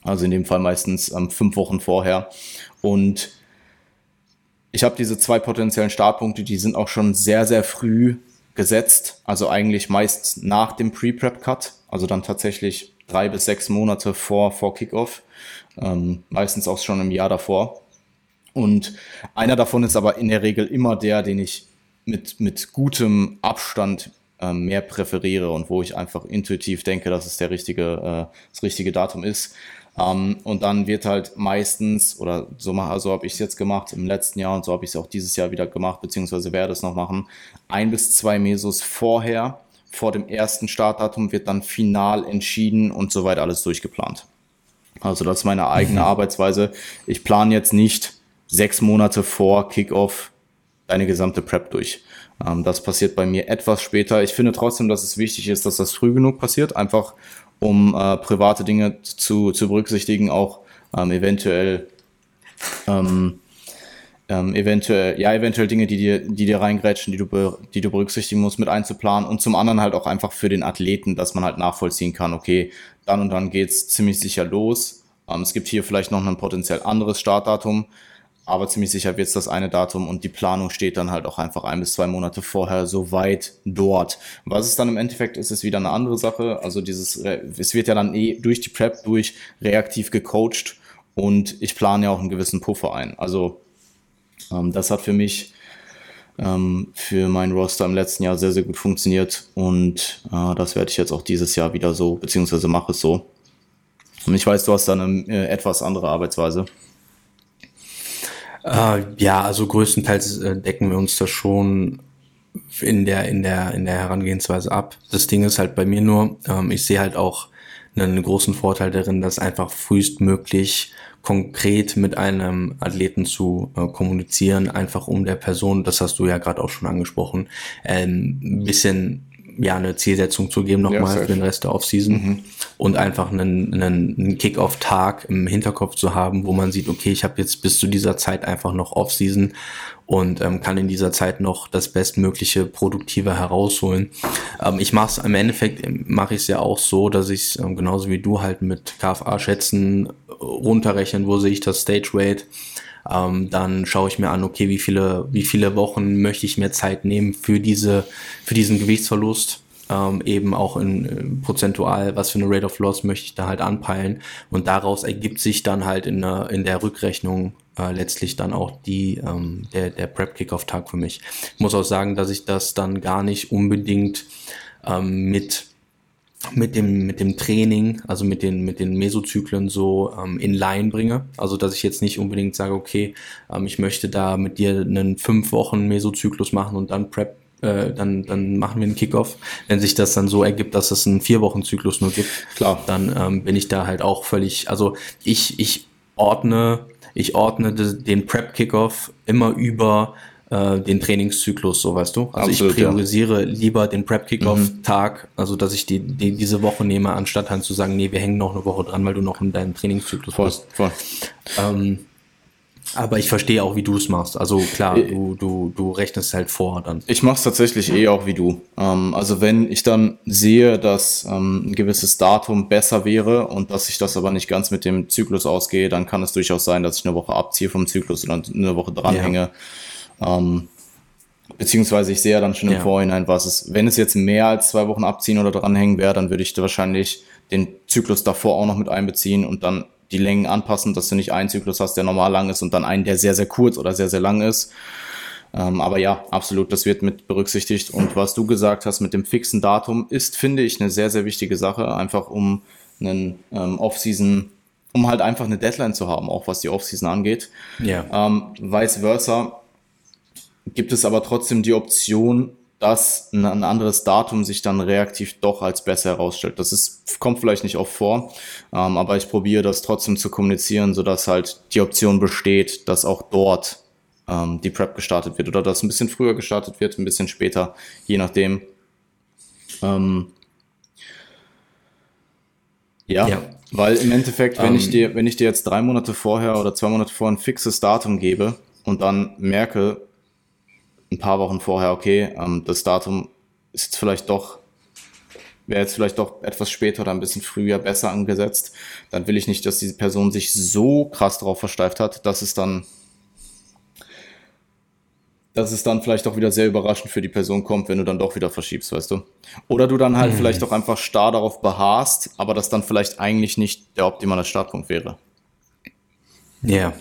also in dem Fall meistens ähm, fünf Wochen vorher. Und ich habe diese zwei potenziellen Startpunkte, die sind auch schon sehr, sehr früh gesetzt. Also eigentlich meist nach dem Pre-Prep-Cut. Also dann tatsächlich drei bis sechs Monate vor, vor Kickoff. Ähm, meistens auch schon im Jahr davor. Und einer davon ist aber in der Regel immer der, den ich mit, mit gutem Abstand ähm, mehr präferiere und wo ich einfach intuitiv denke, dass es der richtige, äh, das richtige Datum ist. Ähm, und dann wird halt meistens, oder so, also habe ich es jetzt gemacht im letzten Jahr und so habe ich es auch dieses Jahr wieder gemacht, beziehungsweise werde es noch machen, ein bis zwei Mesos vorher, vor dem ersten Startdatum wird dann final entschieden und soweit alles durchgeplant. Also das ist meine eigene mhm. Arbeitsweise. Ich plane jetzt nicht sechs Monate vor Kickoff deine gesamte Prep durch. Ähm, das passiert bei mir etwas später. Ich finde trotzdem, dass es wichtig ist, dass das früh genug passiert, einfach um äh, private Dinge zu, zu berücksichtigen, auch ähm, eventuell ähm, ähm, eventuell, ja, eventuell Dinge, die dir, die dir reingrätschen, die du, die du berücksichtigen musst, mit einzuplanen und zum anderen halt auch einfach für den Athleten, dass man halt nachvollziehen kann, okay, dann und dann geht's ziemlich sicher los. Ähm, es gibt hier vielleicht noch ein potenziell anderes Startdatum, aber ziemlich sicher wird es das eine Datum und die Planung steht dann halt auch einfach ein bis zwei Monate vorher so weit dort. Was es dann im Endeffekt ist, ist wieder eine andere Sache. Also dieses, es wird ja dann eh durch die Prep durch reaktiv gecoacht und ich plane ja auch einen gewissen Puffer ein. Also ähm, das hat für mich ähm, für mein Roster im letzten Jahr sehr, sehr gut funktioniert und äh, das werde ich jetzt auch dieses Jahr wieder so, beziehungsweise mache es so. Und ich weiß, du hast dann eine äh, etwas andere Arbeitsweise. Äh, ja, also größtenteils äh, decken wir uns da schon in der, in der, in der Herangehensweise ab. Das Ding ist halt bei mir nur, ähm, ich sehe halt auch einen großen Vorteil darin, dass einfach frühestmöglich konkret mit einem Athleten zu äh, kommunizieren, einfach um der Person, das hast du ja gerade auch schon angesprochen, ähm, ein bisschen ja eine Zielsetzung zu geben nochmal ja, für den Rest der Offseason mhm. und einfach einen, einen, einen Kick-Off-Tag im Hinterkopf zu haben, wo man sieht, okay, ich habe jetzt bis zu dieser Zeit einfach noch Offseason und ähm, kann in dieser Zeit noch das bestmögliche Produktive herausholen. Ähm, ich mache es im Endeffekt mache ich es ja auch so, dass ich ähm, genauso wie du halt mit KFA-Schätzen runterrechnen, wo sehe ich das Stage Rate ähm, dann schaue ich mir an, okay, wie viele, wie viele Wochen möchte ich mir Zeit nehmen für diese, für diesen Gewichtsverlust. Ähm, eben auch in, in prozentual, was für eine Rate of Loss möchte ich da halt anpeilen. Und daraus ergibt sich dann halt in der, in der Rückrechnung äh, letztlich dann auch die, ähm, der, der Prep-Kickoff-Tag für mich. Ich muss auch sagen, dass ich das dann gar nicht unbedingt ähm, mit mit dem, mit dem Training, also mit den, mit den Mesozyklen so ähm, in Line bringe. Also, dass ich jetzt nicht unbedingt sage, okay, ähm, ich möchte da mit dir einen fünf Wochen Mesozyklus machen und dann Prep, äh, dann, dann machen wir einen Kickoff. Wenn sich das dann so ergibt, dass es einen vier Wochen Zyklus nur gibt, klar, dann ähm, bin ich da halt auch völlig, also ich, ich ordne, ich ordne den Prep Kickoff immer über äh, den Trainingszyklus, so weißt du. Also Absolut, ich priorisiere ja. lieber den Prep-Kickoff-Tag, mhm. also dass ich die, die, diese Woche nehme, anstatt halt zu sagen, nee, wir hängen noch eine Woche dran, weil du noch in deinem Trainingszyklus voll, bist. Voll. Ähm, aber ich verstehe auch, wie du es machst. Also klar, du, du, du rechnest halt vor dann. Ich mache es tatsächlich eh auch wie du. Ähm, also wenn ich dann sehe, dass ähm, ein gewisses Datum besser wäre und dass ich das aber nicht ganz mit dem Zyklus ausgehe, dann kann es durchaus sein, dass ich eine Woche abziehe vom Zyklus und dann eine Woche dranhänge. Ja. Ähm, beziehungsweise ich sehe ja dann schon im ja. Vorhinein, was es, wenn es jetzt mehr als zwei Wochen abziehen oder dranhängen wäre, dann würde ich da wahrscheinlich den Zyklus davor auch noch mit einbeziehen und dann die Längen anpassen, dass du nicht einen Zyklus hast, der normal lang ist und dann einen, der sehr, sehr kurz oder sehr, sehr lang ist. Ähm, aber ja, absolut, das wird mit berücksichtigt. Und was du gesagt hast mit dem fixen Datum, ist, finde ich, eine sehr, sehr wichtige Sache, einfach um einen ähm, Off-Season, um halt einfach eine Deadline zu haben, auch was die Off-Season angeht. Ja. Ähm, vice versa, gibt es aber trotzdem die Option, dass ein, anderes Datum sich dann reaktiv doch als besser herausstellt. Das ist, kommt vielleicht nicht oft vor, ähm, aber ich probiere das trotzdem zu kommunizieren, sodass halt die Option besteht, dass auch dort äh, ähm, die Prep gestartet wird oder dass ein bisschen früher gestartet wird, ein bisschen später, je nachdem. Ähm, ja, ja, weil im Endeffekt, wenn ich ähm. dir, wenn ich dir jetzt drei Monate vorher oder zwei Monate vorher ein fixes Datum gebe und dann merke, ein paar Wochen vorher, okay, ähm, das Datum ist jetzt vielleicht doch, wäre jetzt vielleicht doch etwas später oder ein bisschen früher besser angesetzt, dann will ich nicht, dass diese Person sich so krass darauf versteift hat, dass es dann dass es dann vielleicht auch wieder sehr überraschend für die Person kommt, wenn du dann doch wieder verschiebst, weißt du? Oder du dann halt mhm. vielleicht auch einfach starr darauf beharrst, aber das dann vielleicht eigentlich nicht der optimale Startpunkt wäre. Ja.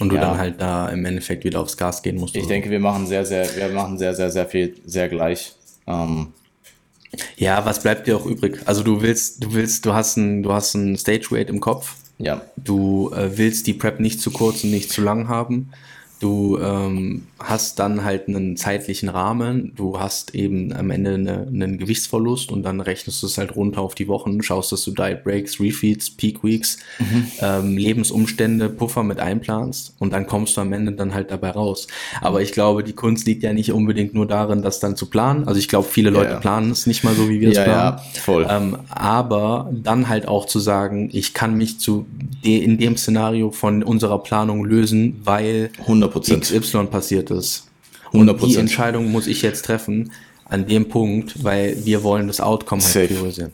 Und du ja. dann halt da im Endeffekt wieder aufs Gas gehen musst. Ich denke, wir machen sehr, sehr, wir machen sehr, sehr, sehr viel, sehr gleich. Ähm, ja, was bleibt dir auch übrig? Also du willst, du willst, du hast ein, du hast ein Stage Weight im Kopf. Ja. Du äh, willst die Prep nicht zu kurz und nicht zu lang haben. Du ähm, hast dann halt einen zeitlichen Rahmen, du hast eben am Ende eine, einen Gewichtsverlust und dann rechnest du es halt runter auf die Wochen, schaust, dass du Diet Breaks, Refeeds, Peak Weeks, mhm. ähm, Lebensumstände, Puffer mit einplanst und dann kommst du am Ende dann halt dabei raus. Aber ich glaube, die Kunst liegt ja nicht unbedingt nur darin, das dann zu planen. Also ich glaube, viele Leute ja, planen es nicht mal so, wie wir es ja, planen. Ja, voll. Ähm, aber dann halt auch zu sagen, ich kann mich zu de in dem Szenario von unserer Planung lösen, weil 100%. XY passiert ist. Und 100%. die Entscheidung muss ich jetzt treffen an dem Punkt, weil wir wollen das Outcome halt priorisieren.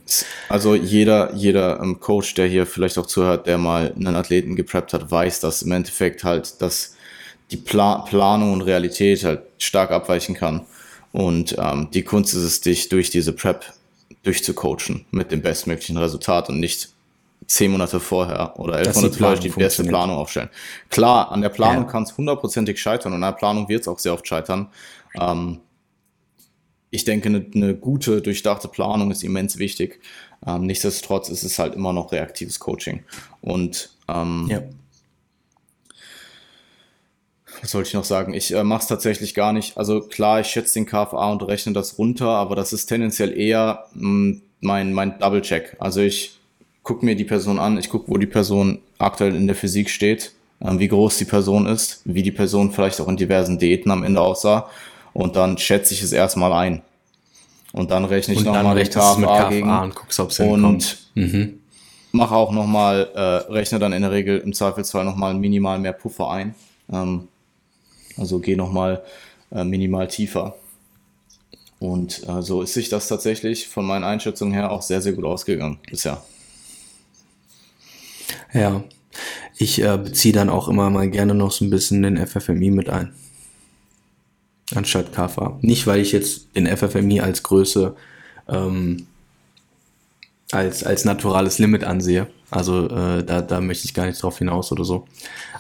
Also jeder, jeder ähm, Coach, der hier vielleicht auch zuhört, der mal einen Athleten gepreppt hat, weiß, dass im Endeffekt halt, dass die Pla Planung und Realität halt stark abweichen kann. Und ähm, die Kunst ist es, dich durch diese Prep durchzucoachen mit dem bestmöglichen Resultat und nicht zehn Monate vorher oder elf Monate vorher die beste Planung aufstellen. Klar, an der Planung ja. kann es hundertprozentig scheitern und an der Planung wird es auch sehr oft scheitern. Ähm, ich denke, eine, eine, gute, durchdachte Planung ist immens wichtig. Ähm, nichtsdestotrotz ist es halt immer noch reaktives Coaching. Und ähm, ja. was sollte ich noch sagen? Ich äh, mache es tatsächlich gar nicht. Also klar, ich schätze den KFA und rechne das runter, aber das ist tendenziell eher mh, mm, mein, mein Double-Check. Also ich gucke mir die Person an, ich gucke, wo die Person aktuell in der Physik steht, ähm, wie groß die Person ist, wie die Person vielleicht auch in diversen Diäten am Ende aussah und dann schätze ich es erstmal ein. Und dann rechne ich nochmal den KFA, KFA gegen und, guckst, ob's und mhm. mache auch nochmal, äh, rechne dann in der Regel im Zweifelsfall nochmal minimal mehr Puffer ein. Ähm, also gehe nochmal äh, minimal tiefer. Und äh, so ist sich das tatsächlich von meinen Einschätzungen her auch sehr, sehr gut ausgegangen bisher. Ja, ich äh, beziehe dann auch immer mal gerne noch so ein bisschen den FFMI mit ein. Anstatt KFA. Nicht, weil ich jetzt den FFMI als Größe, ähm, als, als naturales Limit ansehe. Also äh, da, da möchte ich gar nicht drauf hinaus oder so.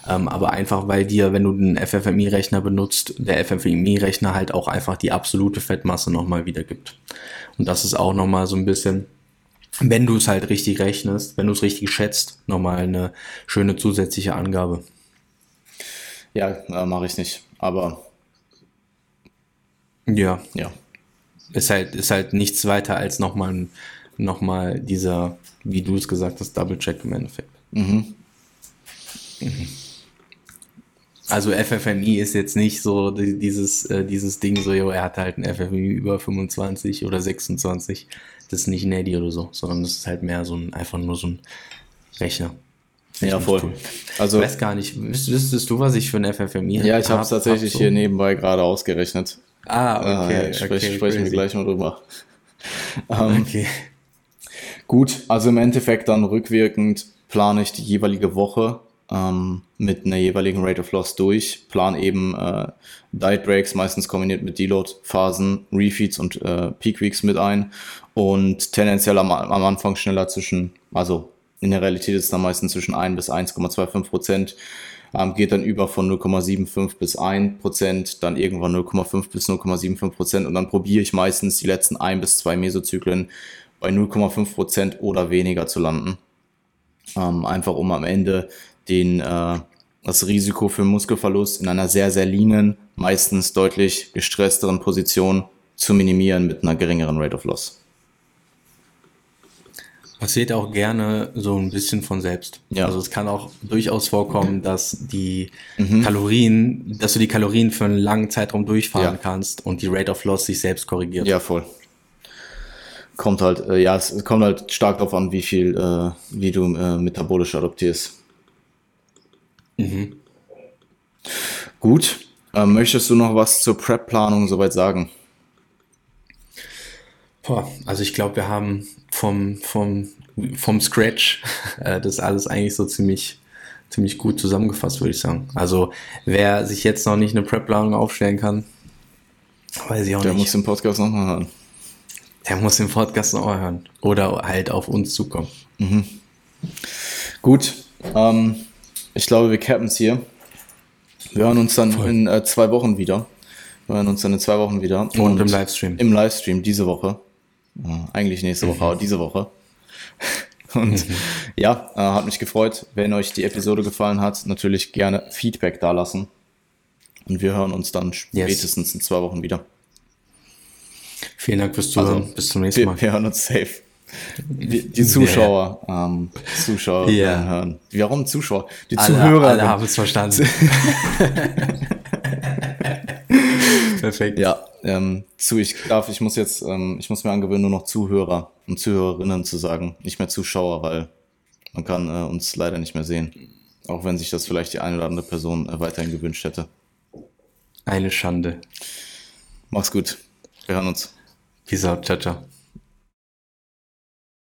Ähm, aber einfach, weil dir, wenn du den FFMI-Rechner benutzt, der FFMI-Rechner halt auch einfach die absolute Fettmasse nochmal wiedergibt. Und das ist auch nochmal so ein bisschen wenn du es halt richtig rechnest, wenn du es richtig schätzt, nochmal eine schöne zusätzliche Angabe. Ja, äh, mache ich nicht, aber ja, ja, ist halt ist halt nichts weiter als nochmal noch mal dieser, wie du es gesagt hast, Double Check im Endeffekt. Mhm. Mhm. Also FFMI ist jetzt nicht so dieses, äh, dieses Ding, so, jo, er hat halt ein FFMI über 25 oder 26 das ist nicht ein Handy oder so, sondern das ist halt mehr so ein, einfach nur so ein Rechner. Ja, voll. Cool. Also, ich weiß gar nicht, wüsstest du, was ich für ein FFMI habe? Ja, ich habe es tatsächlich hab so. hier nebenbei gerade ausgerechnet. Ah, okay. Äh, sprech, okay sprechen wir gleich mal drüber. ähm, okay. Gut, also im Endeffekt dann rückwirkend plane ich die jeweilige Woche ähm, mit einer jeweiligen Rate of Loss durch, plan eben äh, Diet Breaks, meistens kombiniert mit Deload-Phasen, Refeeds und äh, Peak Weeks mit ein und tendenziell am, am Anfang schneller zwischen, also in der Realität ist es dann meistens zwischen 1 bis 1,25 Prozent, ähm, geht dann über von 0,75 bis 1 Prozent, dann irgendwann 0,5 bis 0,75 Prozent und dann probiere ich meistens die letzten ein bis zwei Mesozyklen bei 0,5 Prozent oder weniger zu landen. Ähm, einfach um am Ende den, äh, das Risiko für Muskelverlust in einer sehr, sehr leanen, meistens deutlich gestressteren Position zu minimieren mit einer geringeren Rate of Loss. passiert auch gerne so ein bisschen von selbst. Ja. Also es kann auch durchaus vorkommen, dass die mhm. Kalorien, dass du die Kalorien für einen langen Zeitraum durchfahren ja. kannst und die Rate of Loss sich selbst korrigiert. Ja, voll. Kommt halt, äh, ja, es kommt halt stark darauf an, wie viel, äh, wie du äh, metabolisch adoptierst. Mhm. Gut. Ähm, möchtest du noch was zur Prep-Planung soweit sagen? Boah, also ich glaube, wir haben vom, vom, vom Scratch äh, das alles eigentlich so ziemlich, ziemlich gut zusammengefasst, würde ich sagen. Also wer sich jetzt noch nicht eine Prep-Planung aufstellen kann, weiß ich auch Der nicht. Der muss den Podcast nochmal hören. Der muss den Podcast nochmal hören. Oder halt auf uns zukommen. Mhm. Gut. Ähm, ich glaube, wir cappen es hier. Wir hören uns dann Voll. in äh, zwei Wochen wieder. Wir hören uns dann in zwei Wochen wieder. Und, und im Livestream. Im Livestream diese Woche. Äh, eigentlich nächste Woche, mhm. aber diese Woche. Und mhm. ja, äh, hat mich gefreut. Wenn euch die Episode gefallen hat, natürlich gerne Feedback dalassen. Und wir hören uns dann spätestens yes. in zwei Wochen wieder. Vielen Dank fürs Zuhören. Also, Bis zum nächsten Mal. Wir, wir hören uns safe. Die, die Zuschauer, yeah. ähm, Zuschauer yeah. hören. Warum Zuschauer? Die alle, Zuhörer. Alle haben es verstanden. Perfekt. Ja, ähm, zu, ich darf, ich muss jetzt, ähm, ich muss mir angewöhnen, nur noch Zuhörer und Zuhörerinnen zu sagen, nicht mehr Zuschauer, weil man kann äh, uns leider nicht mehr sehen. Auch wenn sich das vielleicht die eine oder andere Person äh, weiterhin gewünscht hätte. Eine Schande. Mach's gut. Wir hören uns. Peace out. Ciao, ciao.